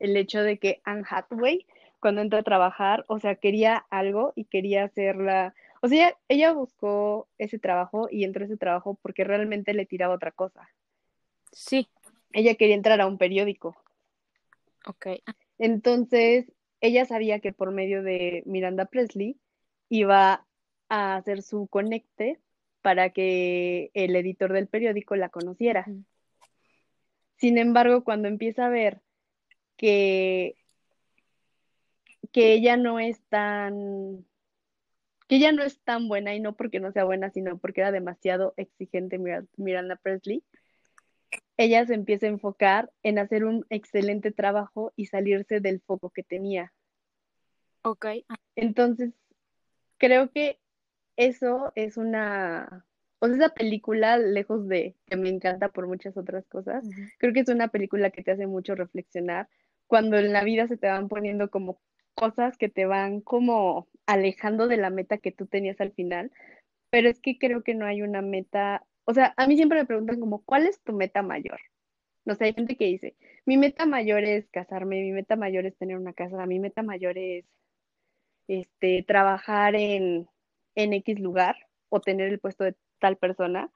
El hecho de que Anne Hathaway, cuando entra a trabajar, o sea, quería algo y quería hacerla. O sea, ella, buscó ese trabajo y entró a ese trabajo porque realmente le tiraba otra cosa. Sí. Ella quería entrar a un periódico. Ok. Entonces, ella sabía que por medio de Miranda Presley iba a hacer su conecte para que el editor del periódico la conociera. Sin embargo, cuando empieza a ver que, que ella no es tan que ella no es tan buena y no porque no sea buena, sino porque era demasiado exigente Miranda Presley, ella se empieza a enfocar en hacer un excelente trabajo y salirse del foco que tenía. Ok. Entonces, creo que eso es una, o sea, esa película, lejos de que me encanta por muchas otras cosas, creo que es una película que te hace mucho reflexionar cuando en la vida se te van poniendo como cosas que te van como alejando de la meta que tú tenías al final, pero es que creo que no hay una meta o sea, a mí siempre me preguntan como, ¿cuál es tu meta mayor? No sé, hay gente que dice, mi meta mayor es casarme, mi meta mayor es tener una casa, mi meta mayor es este, trabajar en, en X lugar o tener el puesto de tal persona.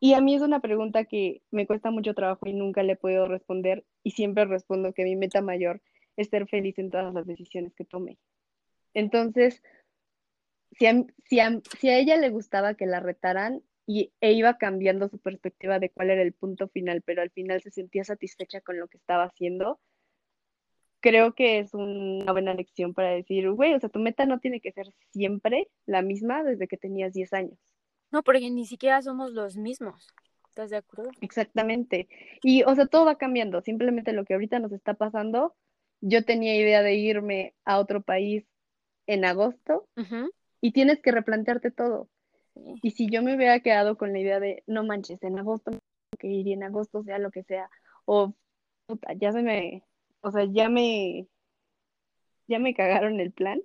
Y a mí es una pregunta que me cuesta mucho trabajo y nunca le puedo responder y siempre respondo que mi meta mayor es ser feliz en todas las decisiones que tome. Entonces, si si si a ella le gustaba que la retaran, y, e iba cambiando su perspectiva de cuál era el punto final, pero al final se sentía satisfecha con lo que estaba haciendo. Creo que es una buena lección para decir, güey, o sea, tu meta no tiene que ser siempre la misma desde que tenías 10 años. No, porque ni siquiera somos los mismos. ¿Estás de acuerdo? Exactamente. Y, o sea, todo va cambiando. Simplemente lo que ahorita nos está pasando, yo tenía idea de irme a otro país en agosto y tienes que replantearte todo. Y si yo me hubiera quedado con la idea de, no manches, en agosto tengo que ir y en agosto sea lo que sea, o puta, ya se me, o sea, ya me, ya me cagaron el plan.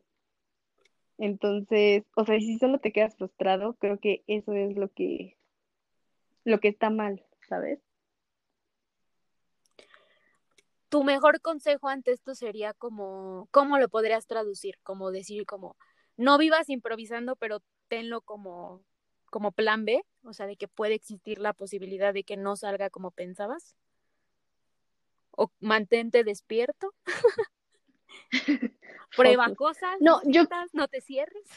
Entonces, o sea, si solo te quedas frustrado, creo que eso es lo que, lo que está mal, ¿sabes? Tu mejor consejo ante esto sería como, ¿cómo lo podrías traducir? Como decir, como, no vivas improvisando, pero tenlo como, como plan B, o sea, de que puede existir la posibilidad de que no salga como pensabas. O mantente despierto. Prueba cosas. No, yo no te cierres.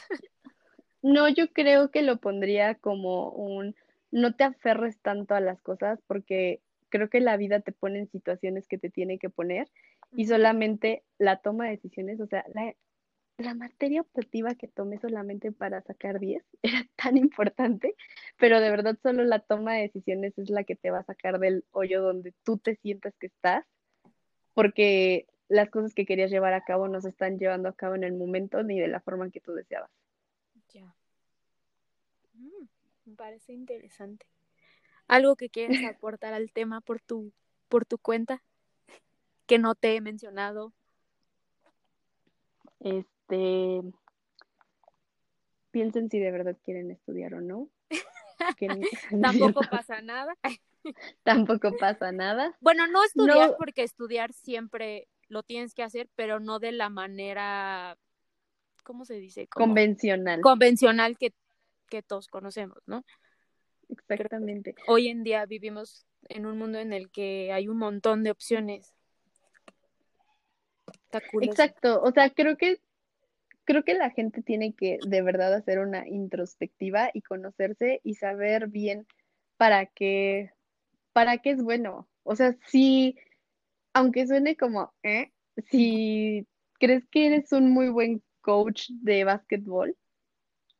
no, yo creo que lo pondría como un no te aferres tanto a las cosas porque creo que la vida te pone en situaciones que te tiene que poner y solamente la toma de decisiones, o sea, la, la materia optativa que tomé solamente para sacar 10 era tan importante, pero de verdad solo la toma de decisiones es la que te va a sacar del hoyo donde tú te sientas que estás, porque las cosas que querías llevar a cabo no se están llevando a cabo en el momento ni de la forma en que tú deseabas. Ya. Mm, me parece interesante. ¿Algo que quieres aportar al tema por tu, por tu cuenta que no te he mencionado? Este, piensen si de verdad quieren estudiar o no. Tampoco pasa nada. Tampoco pasa nada. Bueno, no estudiar porque estudiar siempre lo tienes que hacer, pero no de la manera, ¿cómo se dice? convencional. Convencional que, que todos conocemos, ¿no? Exactamente. Hoy en día vivimos en un mundo en el que hay un montón de opciones. Exacto, o sea, creo que creo que la gente tiene que de verdad hacer una introspectiva y conocerse y saber bien para qué para qué es bueno. O sea, si aunque suene como, ¿eh? Si crees que eres un muy buen coach de básquetbol,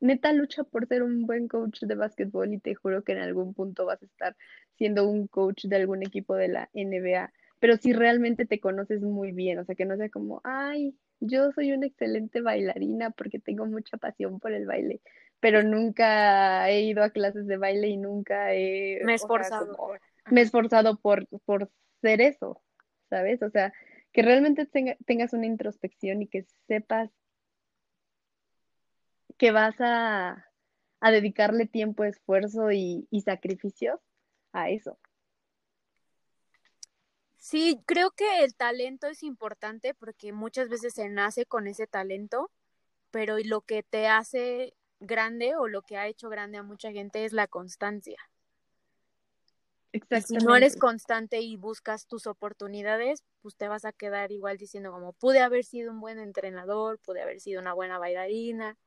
neta lucha por ser un buen coach de básquetbol y te juro que en algún punto vas a estar siendo un coach de algún equipo de la NBA, pero si realmente te conoces muy bien, o sea, que no sea como, ay, yo soy una excelente bailarina porque tengo mucha pasión por el baile, pero nunca he ido a clases de baile y nunca he... Me he esforzado. me he esforzado por, por ser eso, ¿sabes? O sea, que realmente tengas una introspección y que sepas que vas a, dedicarle tiempo, esfuerzo y, y sacrificios a eso. Sí, creo que el talento es importante porque muchas veces se nace con ese talento, pero lo que te hace grande o lo que ha hecho grande a mucha gente es la constancia. Si no eres constante y buscas tus oportunidades, pues te vas a quedar igual diciendo como pude haber sido un buen entrenador, pude haber sido una buena bailarina,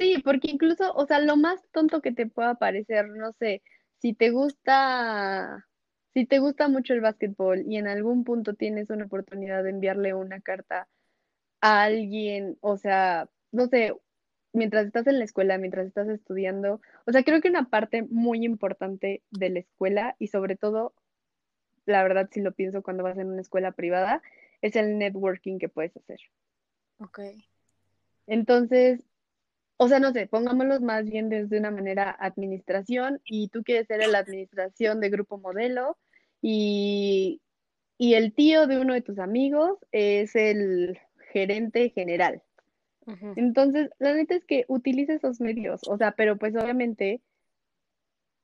Sí, porque incluso, o sea, lo más tonto que te pueda parecer, no sé, si te gusta, si te gusta mucho el básquetbol y en algún punto tienes una oportunidad de enviarle una carta a alguien, o sea, no sé, mientras estás en la escuela, mientras estás estudiando, o sea, creo que una parte muy importante de la escuela y sobre todo, la verdad, si lo pienso cuando vas en una escuela privada, es el networking que puedes hacer. Ok. Entonces, o sea, no sé, pongámoslos más bien desde una manera administración y tú quieres ser la administración de grupo modelo y, y el tío de uno de tus amigos es el gerente general. Entonces, la neta es que utilice esos medios, o sea, pero pues obviamente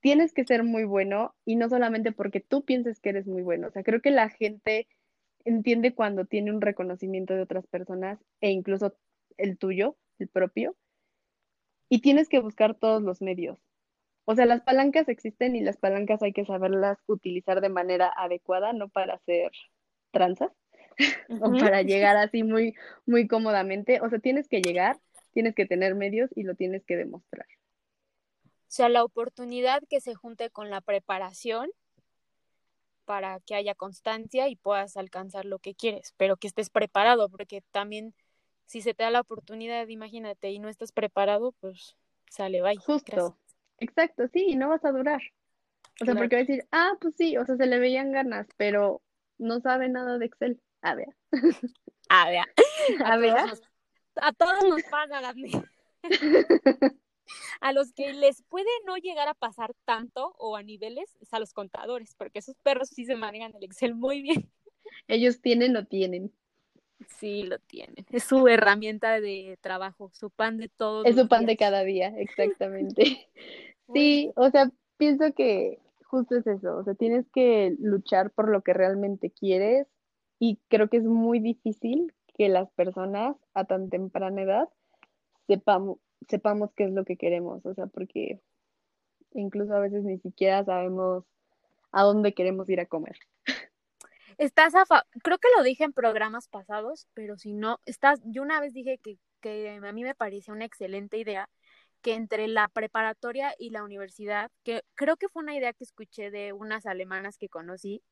tienes que ser muy bueno y no solamente porque tú pienses que eres muy bueno, o sea, creo que la gente entiende cuando tiene un reconocimiento de otras personas e incluso el tuyo, el propio, y tienes que buscar todos los medios. O sea, las palancas existen y las palancas hay que saberlas utilizar de manera adecuada, no para hacer tranzas o para llegar así muy, muy cómodamente. O sea, tienes que llegar, tienes que tener medios y lo tienes que demostrar. O sea, la oportunidad que se junte con la preparación para que haya constancia y puedas alcanzar lo que quieres, pero que estés preparado, porque también si se te da la oportunidad, imagínate, y no estás preparado, pues sale, bye. Justo. Exacto, sí, y no vas a durar. O sea, porque va a decir, ah, pues sí, o sea, se le veían ganas, pero no sabe nada de Excel. A ver. A ver. A, ver. a todos nos pasa, a los que les puede no llegar a pasar tanto o a niveles es a los contadores, porque esos perros sí se manejan el Excel muy bien. Ellos tienen o tienen. Sí, lo tienen. Es su herramienta de trabajo, su pan de todo. Es su pan de cada día, exactamente. sí, o sea, pienso que justo es eso, o sea, tienes que luchar por lo que realmente quieres y creo que es muy difícil que las personas a tan temprana edad sepamos, sepamos qué es lo que queremos, o sea, porque incluso a veces ni siquiera sabemos a dónde queremos ir a comer. Estás a creo que lo dije en programas pasados, pero si no, estás, yo una vez dije que, que a mí me parecía una excelente idea que entre la preparatoria y la universidad, que creo que fue una idea que escuché de unas alemanas que conocí,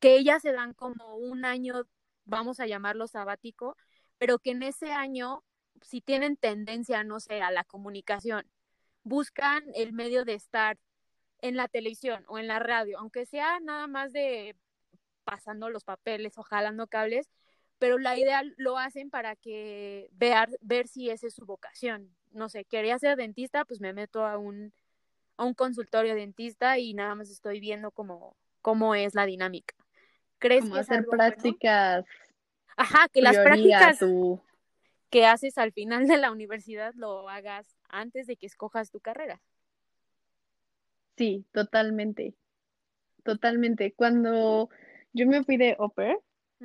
que ellas se dan como un año, vamos a llamarlo sabático, pero que en ese año, si tienen tendencia, no sé, a la comunicación, buscan el medio de estar en la televisión o en la radio, aunque sea nada más de pasando los papeles o jalando cables, pero la idea lo hacen para que vean, ver si esa es su vocación. No sé, quería ser dentista, pues me meto a un, a un consultorio dentista y nada más estoy viendo cómo, cómo es la dinámica. ¿Crees que hacer prácticas? Ajá, que las prácticas que haces al final de la universidad lo hagas antes de que escojas tu carrera. Sí, totalmente. Totalmente. Cuando yo me fui de Oper,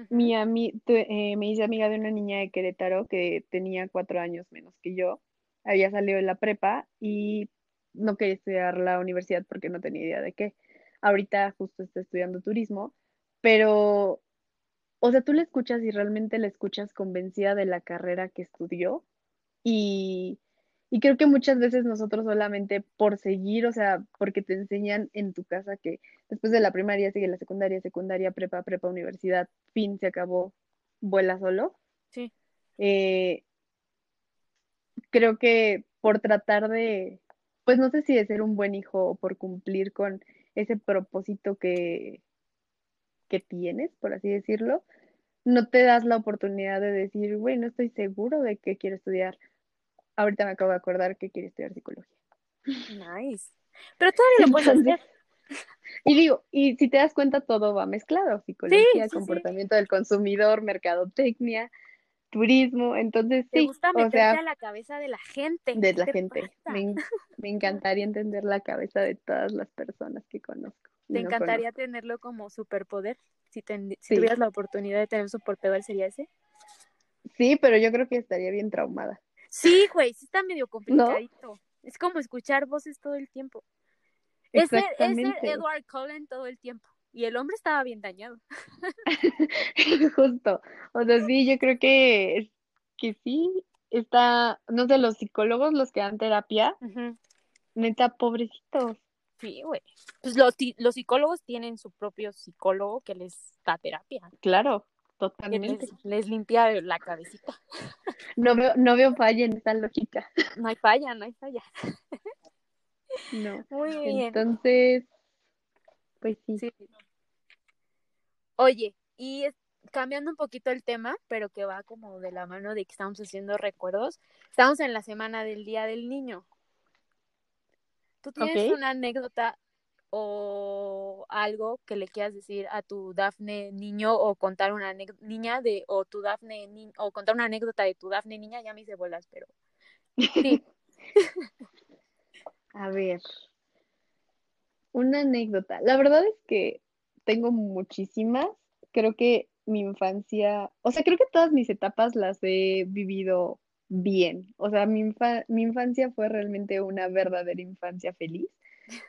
mi eh, me hice amiga de una niña de Querétaro que tenía cuatro años menos que yo. Había salido de la prepa y no quería estudiar la universidad porque no tenía idea de qué. Ahorita justo está estudiando turismo, pero, o sea, tú le escuchas y realmente le escuchas convencida de la carrera que estudió y y creo que muchas veces nosotros solamente por seguir, o sea, porque te enseñan en tu casa que después de la primaria sigue la secundaria, secundaria, prepa, prepa, universidad, fin, se acabó, vuela solo. Sí. Eh, creo que por tratar de, pues no sé si de ser un buen hijo o por cumplir con ese propósito que, que tienes, por así decirlo, no te das la oportunidad de decir, güey, no estoy seguro de qué quiero estudiar ahorita me acabo de acordar que quiere estudiar psicología. Nice. Pero todavía lo puedes hacer. Y digo, y si te das cuenta, todo va mezclado, psicología, comportamiento del consumidor, mercadotecnia, turismo, entonces sí. Te gusta meterte a la cabeza de la gente. De la gente. Me, encantaría entender la cabeza de todas las personas que conozco. Te encantaría tenerlo como superpoder. Si, si tuvieras la oportunidad de tener un superpoder, ¿sería ese? Sí, pero yo creo que estaría bien traumada. Sí, güey, sí está medio complicadito. Es como escuchar voces todo el tiempo. Es el, Edward Cullen todo el tiempo. Y el hombre estaba bien dañado. Justo. O sea, sí, yo creo que, que sí. Está, no sé, los psicólogos, los que dan terapia, neta, pobrecitos. Sí, güey. Pues los, los psicólogos tienen su propio psicólogo que les da terapia. Claro. Totalmente. Les, limpia la cabecita. No veo, no veo falla en esta lógica. No hay falla, no hay falla. No. Muy bien. Entonces, pues sí. Oye, y cambiando un poquito el tema, pero que va como de la mano de que estamos haciendo recuerdos, estamos en la semana del Día del Niño. ¿Tú tienes una anécdota o algo que le quieras decir a tu Dafne niño o contar una niña de o tu Dafne o contar una anécdota de tu Dafne niña, ya me hice bolas, pero sí. a ver. Una anécdota. La verdad es que tengo muchísimas. Creo que mi infancia, o sea, creo que todas mis etapas las he vivido bien. O sea, mi, mi infancia fue realmente una verdadera infancia feliz.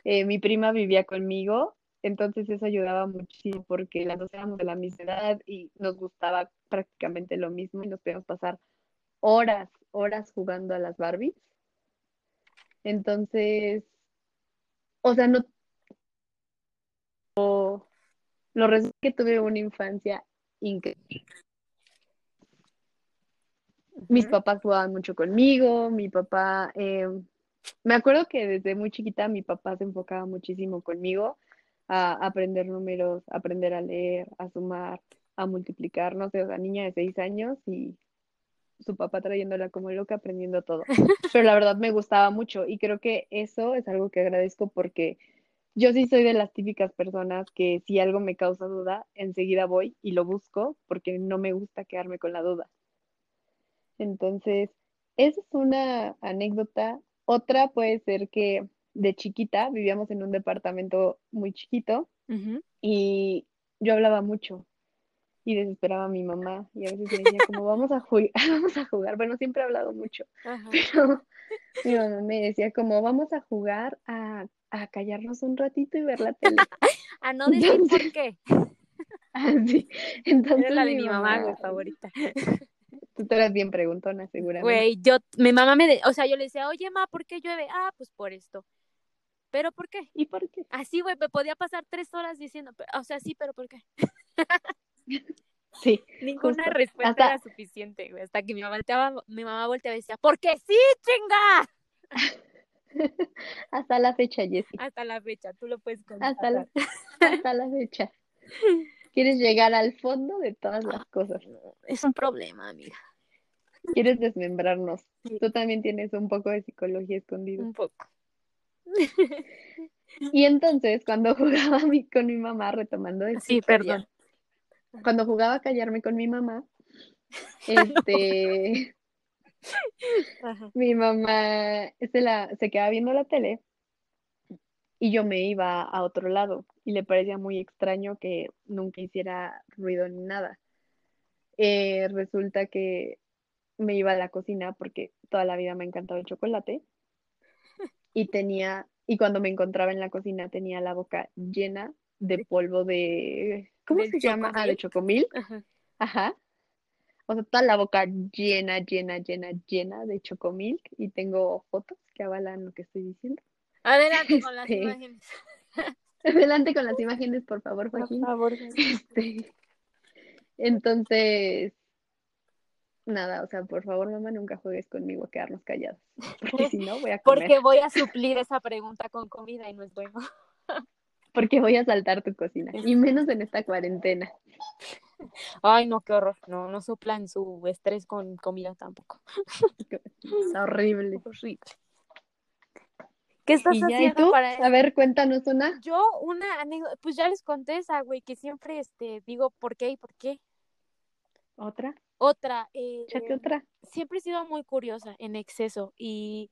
Eh, mi prima vivía conmigo, entonces eso ayudaba muchísimo porque las dos éramos de la misma edad y nos gustaba prácticamente lo mismo y nos podíamos pasar horas, horas jugando a las Barbies. Entonces, o sea, no... Lo, lo que tuve una infancia increíble. Mis papás jugaban mucho conmigo, mi papá eh, me acuerdo que desde muy chiquita mi papá se enfocaba muchísimo conmigo a aprender números, a aprender a leer, a sumar, a multiplicar, no sé, o sea, niña de seis años y su papá trayéndola como loca, aprendiendo todo. Pero la verdad me gustaba mucho y creo que eso es algo que agradezco porque yo sí soy de las típicas personas que si algo me causa duda, enseguida voy y lo busco porque no me gusta quedarme con la duda. Entonces, esa es una anécdota otra puede ser que de chiquita vivíamos en un departamento muy chiquito y yo hablaba mucho y desesperaba a mi mamá y a veces me decía como vamos a jugar, vamos a jugar, bueno, siempre he hablado mucho, pero mi mamá me decía como vamos a jugar a, callarnos un ratito y ver la tele. a no decir por qué. Ah, sí. Entonces, la de mi mamá, favorita. Tú eras bien preguntona, seguramente. Güey, yo, mi mamá me, de- o sea, yo le decía, oye, ma, ¿por qué llueve? Ah, pues por esto. ¿Pero por qué? ¿Y por qué? Así, güey, me podía pasar tres horas diciendo, "Pero- o sea, sí, pero ¿por qué? Sí, Ninguna Justo. respuesta Hasta- era suficiente, güey. Hasta que mi mamá volteaba, mi mamá volteaba y decía, porque sí, chinga. hasta la fecha, Jessie. Hasta la fecha, tú lo puedes Hasta la, hasta la fecha. Quieres llegar al fondo de todas las cosas. Es un problema, amiga. Quieres desmembrarnos. Tú también tienes un poco de psicología escondida. Un poco. Y entonces, cuando jugaba mi- con mi mamá, retomando esta Sí, perdón. cuando jugaba a callarme con mi mamá, este, Ajá. mi mamá se, la, se quedaba viendo la tele y yo me iba a otro lado y le parecía muy extraño que nunca hiciera ruido ni nada. Eh, resulta que me iba a la cocina porque toda la vida me ha encantado el chocolate y tenía, y cuando me encontraba en la cocina tenía la boca llena de polvo de, ¿cómo ¿Del se llama? Ah, de chocomil. Ajá. Ajá. O sea, toda la boca llena, llena, llena, llena de chocomilk y tengo fotos que avalan lo que estoy diciendo. Adelante con las Este, imágenes. Adelante con las imágenes, por favor, Por Joaquín. favor. Este, entonces, nada, o sea, por favor, mamá, nunca juegues conmigo a quedarnos callados, porque si no voy a comer, Porque voy a suplir esa pregunta con comida y no es bueno. porque voy a saltar tu cocina, y menos en esta cuarentena. Ay, no, qué horror. No, no suplan su estrés con comida tampoco. Está horrible. Horrible. ¿Qué estás Y ya, ¿y haciendo tú? para A ver, cuéntanos una. Yo, una anécdota, pues ya les conté esa, güey, que siempre este, digo por qué y por qué. ¿Otra? Otra, eh, Échate otra. siempre he sido muy curiosa en exceso y,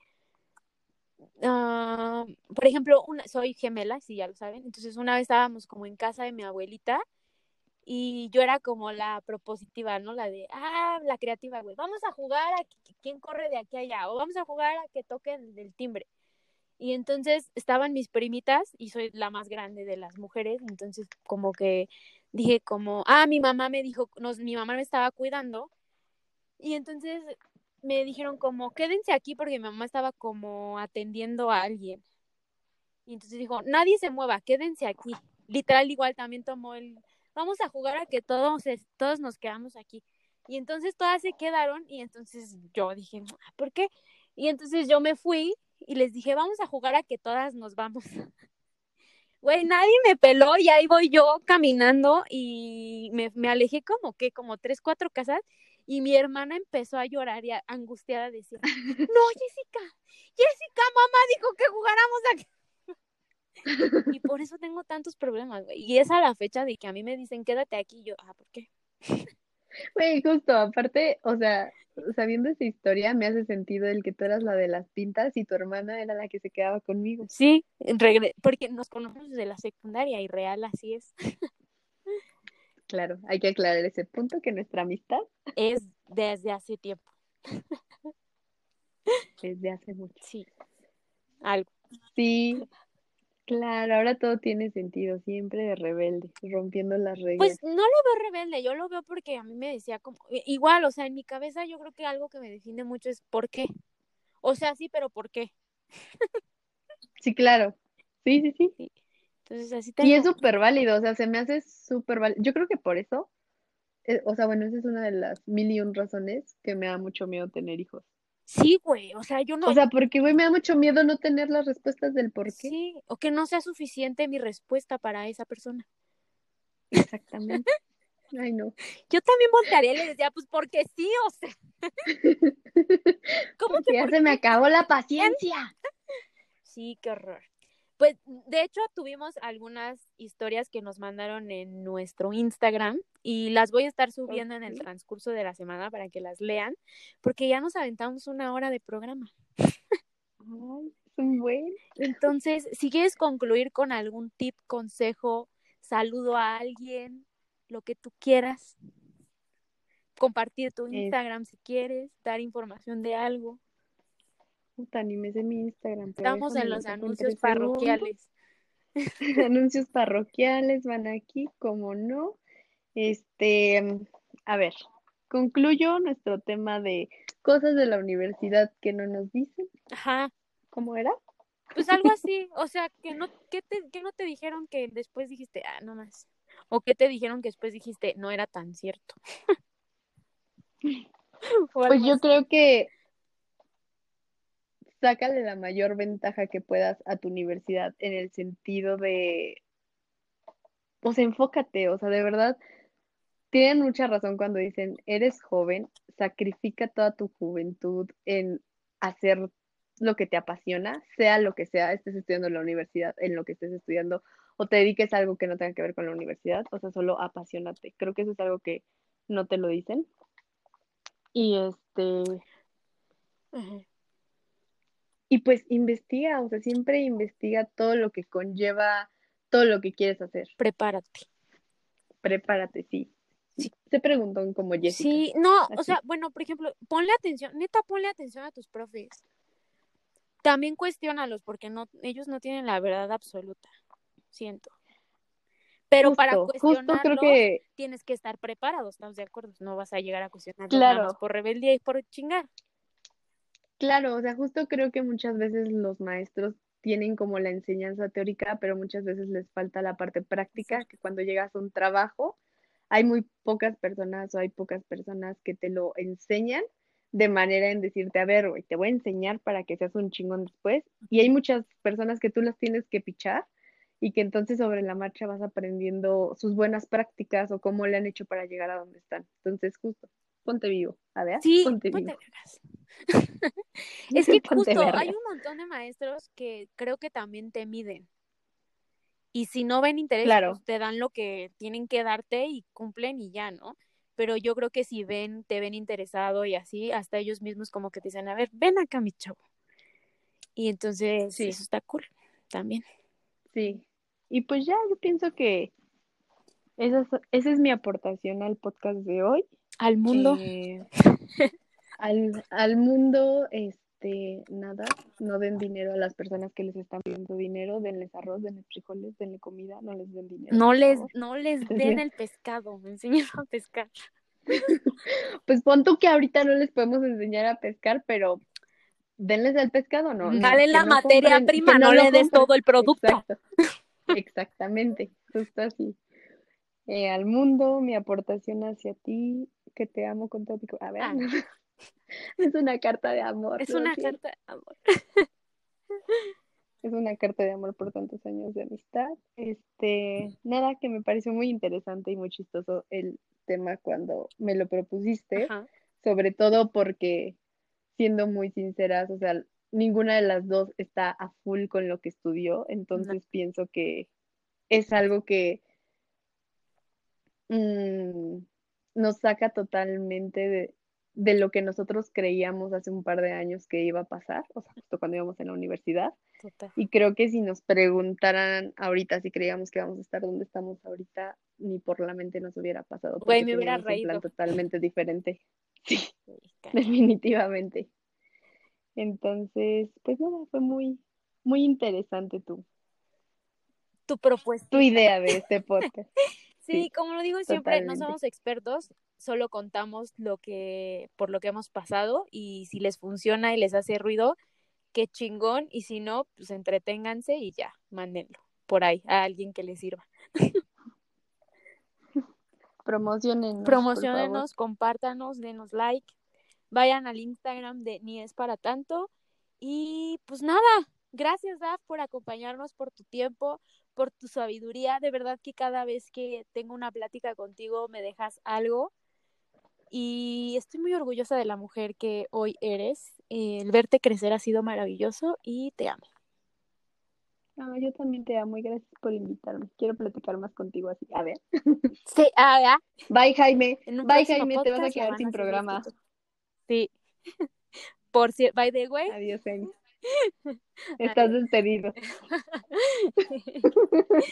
ah, por ejemplo, una, soy gemela, si ya lo saben, entonces una vez estábamos como en casa de mi abuelita y yo era como la propositiva, ¿no? La de, ah, la creativa, güey, vamos a jugar a qui- quién corre de aquí a allá o vamos a jugar a que toquen el timbre. Y entonces estaban mis primitas y soy la más grande de las mujeres, entonces como que dije como, ah, mi mamá me dijo, nos, mi mamá me estaba cuidando y entonces me dijeron como, quédense aquí porque mi mamá estaba como atendiendo a alguien. Y entonces dijo, nadie se mueva, quédense aquí. Literal igual también tomó el, vamos a jugar a que todos, todos nos quedamos aquí. Y entonces todas se quedaron y entonces yo dije, "Ah, ¿por qué? Y entonces yo me fui y les dije, vamos a jugar a que todas nos vamos. Güey, nadie me peló y ahí voy yo caminando y me, me alejé como que, como tres, cuatro casas y mi hermana empezó a llorar y a- angustiada decía, no, Jessica, Jessica, mamá dijo que jugáramos aquí. Y por eso tengo tantos problemas, güey. Y es a la fecha de que a mí me dicen, quédate aquí, y yo, ah, ¿por qué? Güey, justo, aparte, o sea, sabiendo esa historia, me hace sentido el que tú eras la de las pintas y tu hermana era la que se quedaba conmigo. Sí, regre- porque nos conocemos desde la secundaria y real así es. Claro, hay que aclarar ese punto, que nuestra amistad Es desde hace tiempo, es de hace mucho. sí. Algo. Sí, claro, ahora todo tiene sentido, siempre de rebelde, rompiendo las reglas. Pues no lo veo rebelde, yo lo veo porque a mí me decía como, igual, o sea, en mi cabeza yo creo que algo que me define mucho es ¿por qué? O sea, sí, pero ¿por qué? Sí, claro. Sí, sí, sí. Entonces así Y es súper válido, o sea, se me hace súper válido. Yo creo que por eso, eh, o sea, bueno, esa es una de las mil y un razones que me da mucho miedo tener hijos. Sí, güey, o sea, yo no, O sea, porque, güey, me da mucho miedo no tener las respuestas del por qué. sí, o que no sea suficiente mi respuesta para esa persona. Exactamente. Ay, no. Yo también voltearía y le decía, pues porque sí, o sea, ¿cómo Porque que ya por se me acabó la paciencia. Sí, qué horror. Pues de hecho tuvimos algunas historias que nos mandaron en nuestro Instagram y las voy a estar subiendo en el transcurso de la semana para que las lean, porque ya nos aventamos una hora de programa. Ay, buen. Entonces, si quieres concluir con algún tip, consejo, saludo a alguien, lo que tú quieras, compartir tu Es- Instagram si quieres, dar información de algo. Puta, ni me sé mi Instagram. Estamos en lo los anuncios parroquiales. Anuncios parroquiales van aquí, como no. Este, a ver, concluyo nuestro tema de cosas de la universidad que no nos dicen. Ajá. ¿Cómo era? Pues algo así, o sea, que no, que te, que no te dijeron que después dijiste, ah, no más. O que te dijeron que después dijiste, no era tan cierto. pues yo creo que sácale la mayor ventaja que puedas a tu universidad en el sentido de, pues enfócate, o sea, de verdad, tienen mucha razón cuando dicen, eres joven, sacrifica toda tu juventud en hacer lo que te apasiona, sea lo que sea, estés estudiando en la universidad, en lo que estés estudiando, o te dediques a algo que no tenga que ver con la universidad, o sea, solo apasionate. Creo que eso es algo que no te lo dicen. Y este... Y pues investiga, o sea, siempre investiga todo lo que conlleva, todo lo que quieres hacer. Prepárate. Prepárate, sí. sí. Se preguntó como Jessica. Sí, no, o sea, bueno, por ejemplo, ponle atención, neta, ponle atención a tus profes también cuestionalos porque no, ellos no tienen la verdad absoluta, siento. Pero para cuestionarlos creo que... tienes que estar preparado, ¿estamos de acuerdo? No vas a llegar a cuestionar claro. por rebeldía y por chingar. Claro, o sea, justo creo que muchas veces los maestros tienen como la enseñanza teórica, pero muchas veces les falta la parte práctica, que cuando llegas a un trabajo hay muy pocas personas o hay pocas personas que te lo enseñan de manera en decirte, a ver, güey, te voy a enseñar para que seas un chingón después. Y hay muchas personas que tú las tienes que pichar y que entonces sobre la marcha vas aprendiendo sus buenas prácticas o cómo le han hecho para llegar a donde están. Entonces, justo, ponte vivo. A ver, sí, ponte, vivo. es que justo hay un montón de maestros que creo que también te miden. Y si no ven interés, pues te dan lo que tienen que darte y cumplen y ya, ¿no? pero yo creo que si ven, te ven interesado y así, hasta ellos mismos como que te dicen, a ver, ven acá mi chavo. Y entonces, sí. eso está cool también. Sí, y pues ya, yo pienso que esa es, esa es mi aportación al podcast de hoy. Al mundo. al, al mundo, este, nada, no den dinero a las personas que les están pidiendo dinero, denles arroz, denles frijoles, denle comida, no les den dinero. No les, no les den el pescado, me enseñan a pescar. pues pon tú que ahorita no les podemos enseñar a pescar, pero denles el pescado, ¿no? Dale la materia prima, no, le des todo el producto. Exactamente, justo así. Eh, al mundo, mi aportación hacia ti, que te amo con todo mi corazón. A ver, ah. es una carta de amor. Es una carta de amor. Es una carta de amor por tantos años de amistad. Este, nada que me pareció muy interesante y muy chistoso el tema cuando me lo propusiste, sobre todo porque, siendo muy sinceras, o sea, ninguna de las dos está a full con lo que estudió, entonces pienso que es algo que mm, nos saca totalmente de, de lo que nosotros creíamos hace un par de años que iba a pasar, o sea, justo cuando íbamos en la universidad. Y creo que si nos preguntaran ahorita si creíamos que vamos a estar donde estamos ahorita, ni por la mente nos hubiera pasado. Güey, me hubiera reído. Un plan totalmente diferente. Sí, definitivamente. Entonces, pues nada, fue muy, muy interesante tu, tu propuesta. Tu idea de este podcast. sí, como lo digo siempre, no somos expertos, solo contamos lo que, por lo que hemos pasado y si les funciona y les hace ruido, qué chingón, y si no, pues entreténganse y ya, mándenlo por ahí a alguien que les sirva. Promocionenos. Promocionenos, compártanos, denos like, vayan al Instagram de Ni es para tanto. Y pues nada, gracias Daf por acompañarnos, por tu tiempo, por tu sabiduría. De verdad que cada vez que tengo una plática contigo me dejas algo. Y estoy muy orgullosa de la mujer que hoy eres. El verte crecer ha sido maravilloso y te amo. Ah, yo también te amo y gracias por invitarme. Quiero platicar más contigo así. A ver. Sí, ah, Bye, Jaime. Bye, Jaime. Te vas a quedar sin programa. Sí. Por si, by the way. Adiós, Jaime. Estás despedido.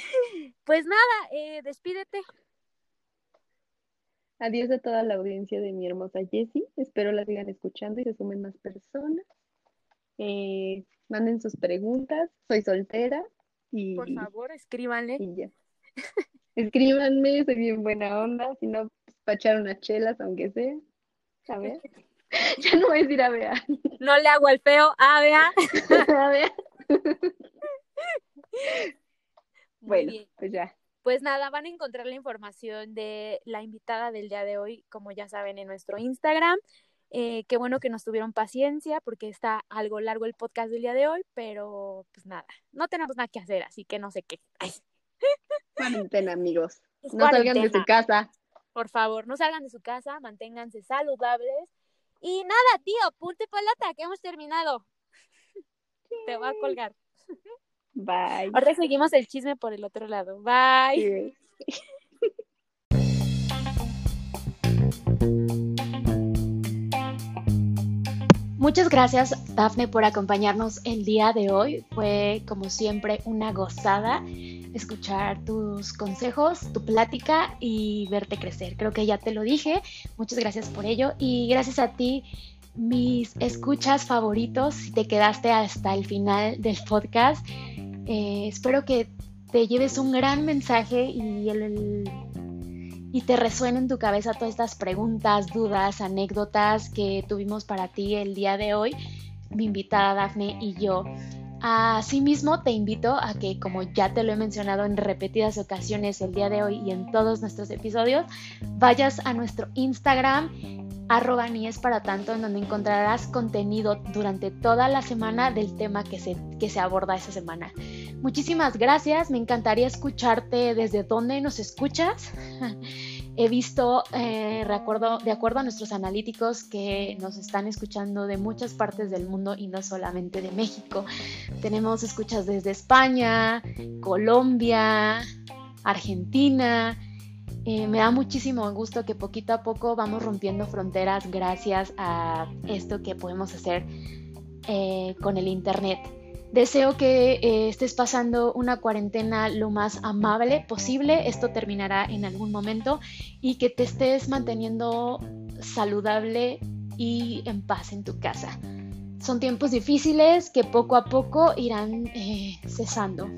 pues nada, eh, despídete. Adiós a toda la audiencia de mi hermosa Jessie. Espero la sigan escuchando y se sumen más personas. Eh, manden sus preguntas. Soy soltera. Y, Por favor, escríbanle. Escríbanme, soy bien buena onda. Si no, pues, para echar unas chelas, aunque sea. A ver. Ya no voy a decir a Bea. No le hago el feo a Bea. A Bea. Muy Bueno, bien. pues ya. Pues nada, van a encontrar la información de la invitada del día de hoy, como ya saben, en nuestro Instagram. Eh, qué bueno que nos tuvieron paciencia porque está algo largo el podcast del día de hoy, pero pues nada, no tenemos nada que hacer, así que no sé qué. Ay, Cuarentena, amigos. No salgan de su casa. Por favor, no salgan de su casa, manténganse saludables. Y nada, tío, punto y pelota, que hemos terminado. Te voy a colgar. Bye. Ahora seguimos el chisme por el otro lado. Bye. Sí. Muchas gracias, Dafne, por acompañarnos el día de hoy. Fue, como siempre, una gozada escuchar tus consejos, tu plática y verte crecer. Creo que ya te lo dije. Muchas gracias por ello. Y gracias a ti, mis escuchas favoritos, si te quedaste hasta el final del podcast. Eh, espero que te lleves un gran mensaje y el- y te resuenen en tu cabeza todas estas preguntas, dudas, anécdotas que tuvimos para ti el día de hoy, mi invitada Dafne y yo. Asimismo, te invito a que, como ya te lo he mencionado en repetidas ocasiones el día de hoy y en todos nuestros episodios, vayas a nuestro Instagram, arroba es para tanto, en donde encontrarás contenido durante toda la semana del tema que se, que se aborda esa semana. Muchísimas gracias, me encantaría escucharte desde dónde nos escuchas. He visto, eh, de acuerdo a nuestros analíticos, que nos están escuchando de muchas partes del mundo y no solamente de México. Tenemos escuchas desde España, Colombia, Argentina. Eh, me da muchísimo gusto que poquito a poco vamos rompiendo fronteras gracias a esto que podemos hacer eh, con el Internet. Deseo que eh, estés pasando una cuarentena lo más amable posible. Esto terminará en algún momento y que te estés manteniendo saludable y en paz en tu casa. Son tiempos difíciles que poco a poco irán eh, cesando.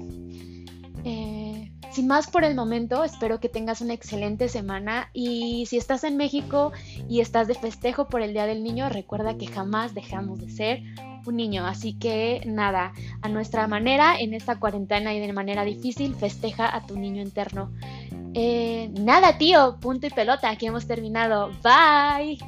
Eh, sin más por el momento, espero que tengas una excelente semana y si estás en México y estás de festejo por el Día del Niño, recuerda que jamás dejamos de ser un niño. Así que nada, a nuestra manera, en esta cuarentena y de manera difícil, festeja a tu niño interno. Eh, nada, tío, punto y pelota, aquí hemos terminado. Bye.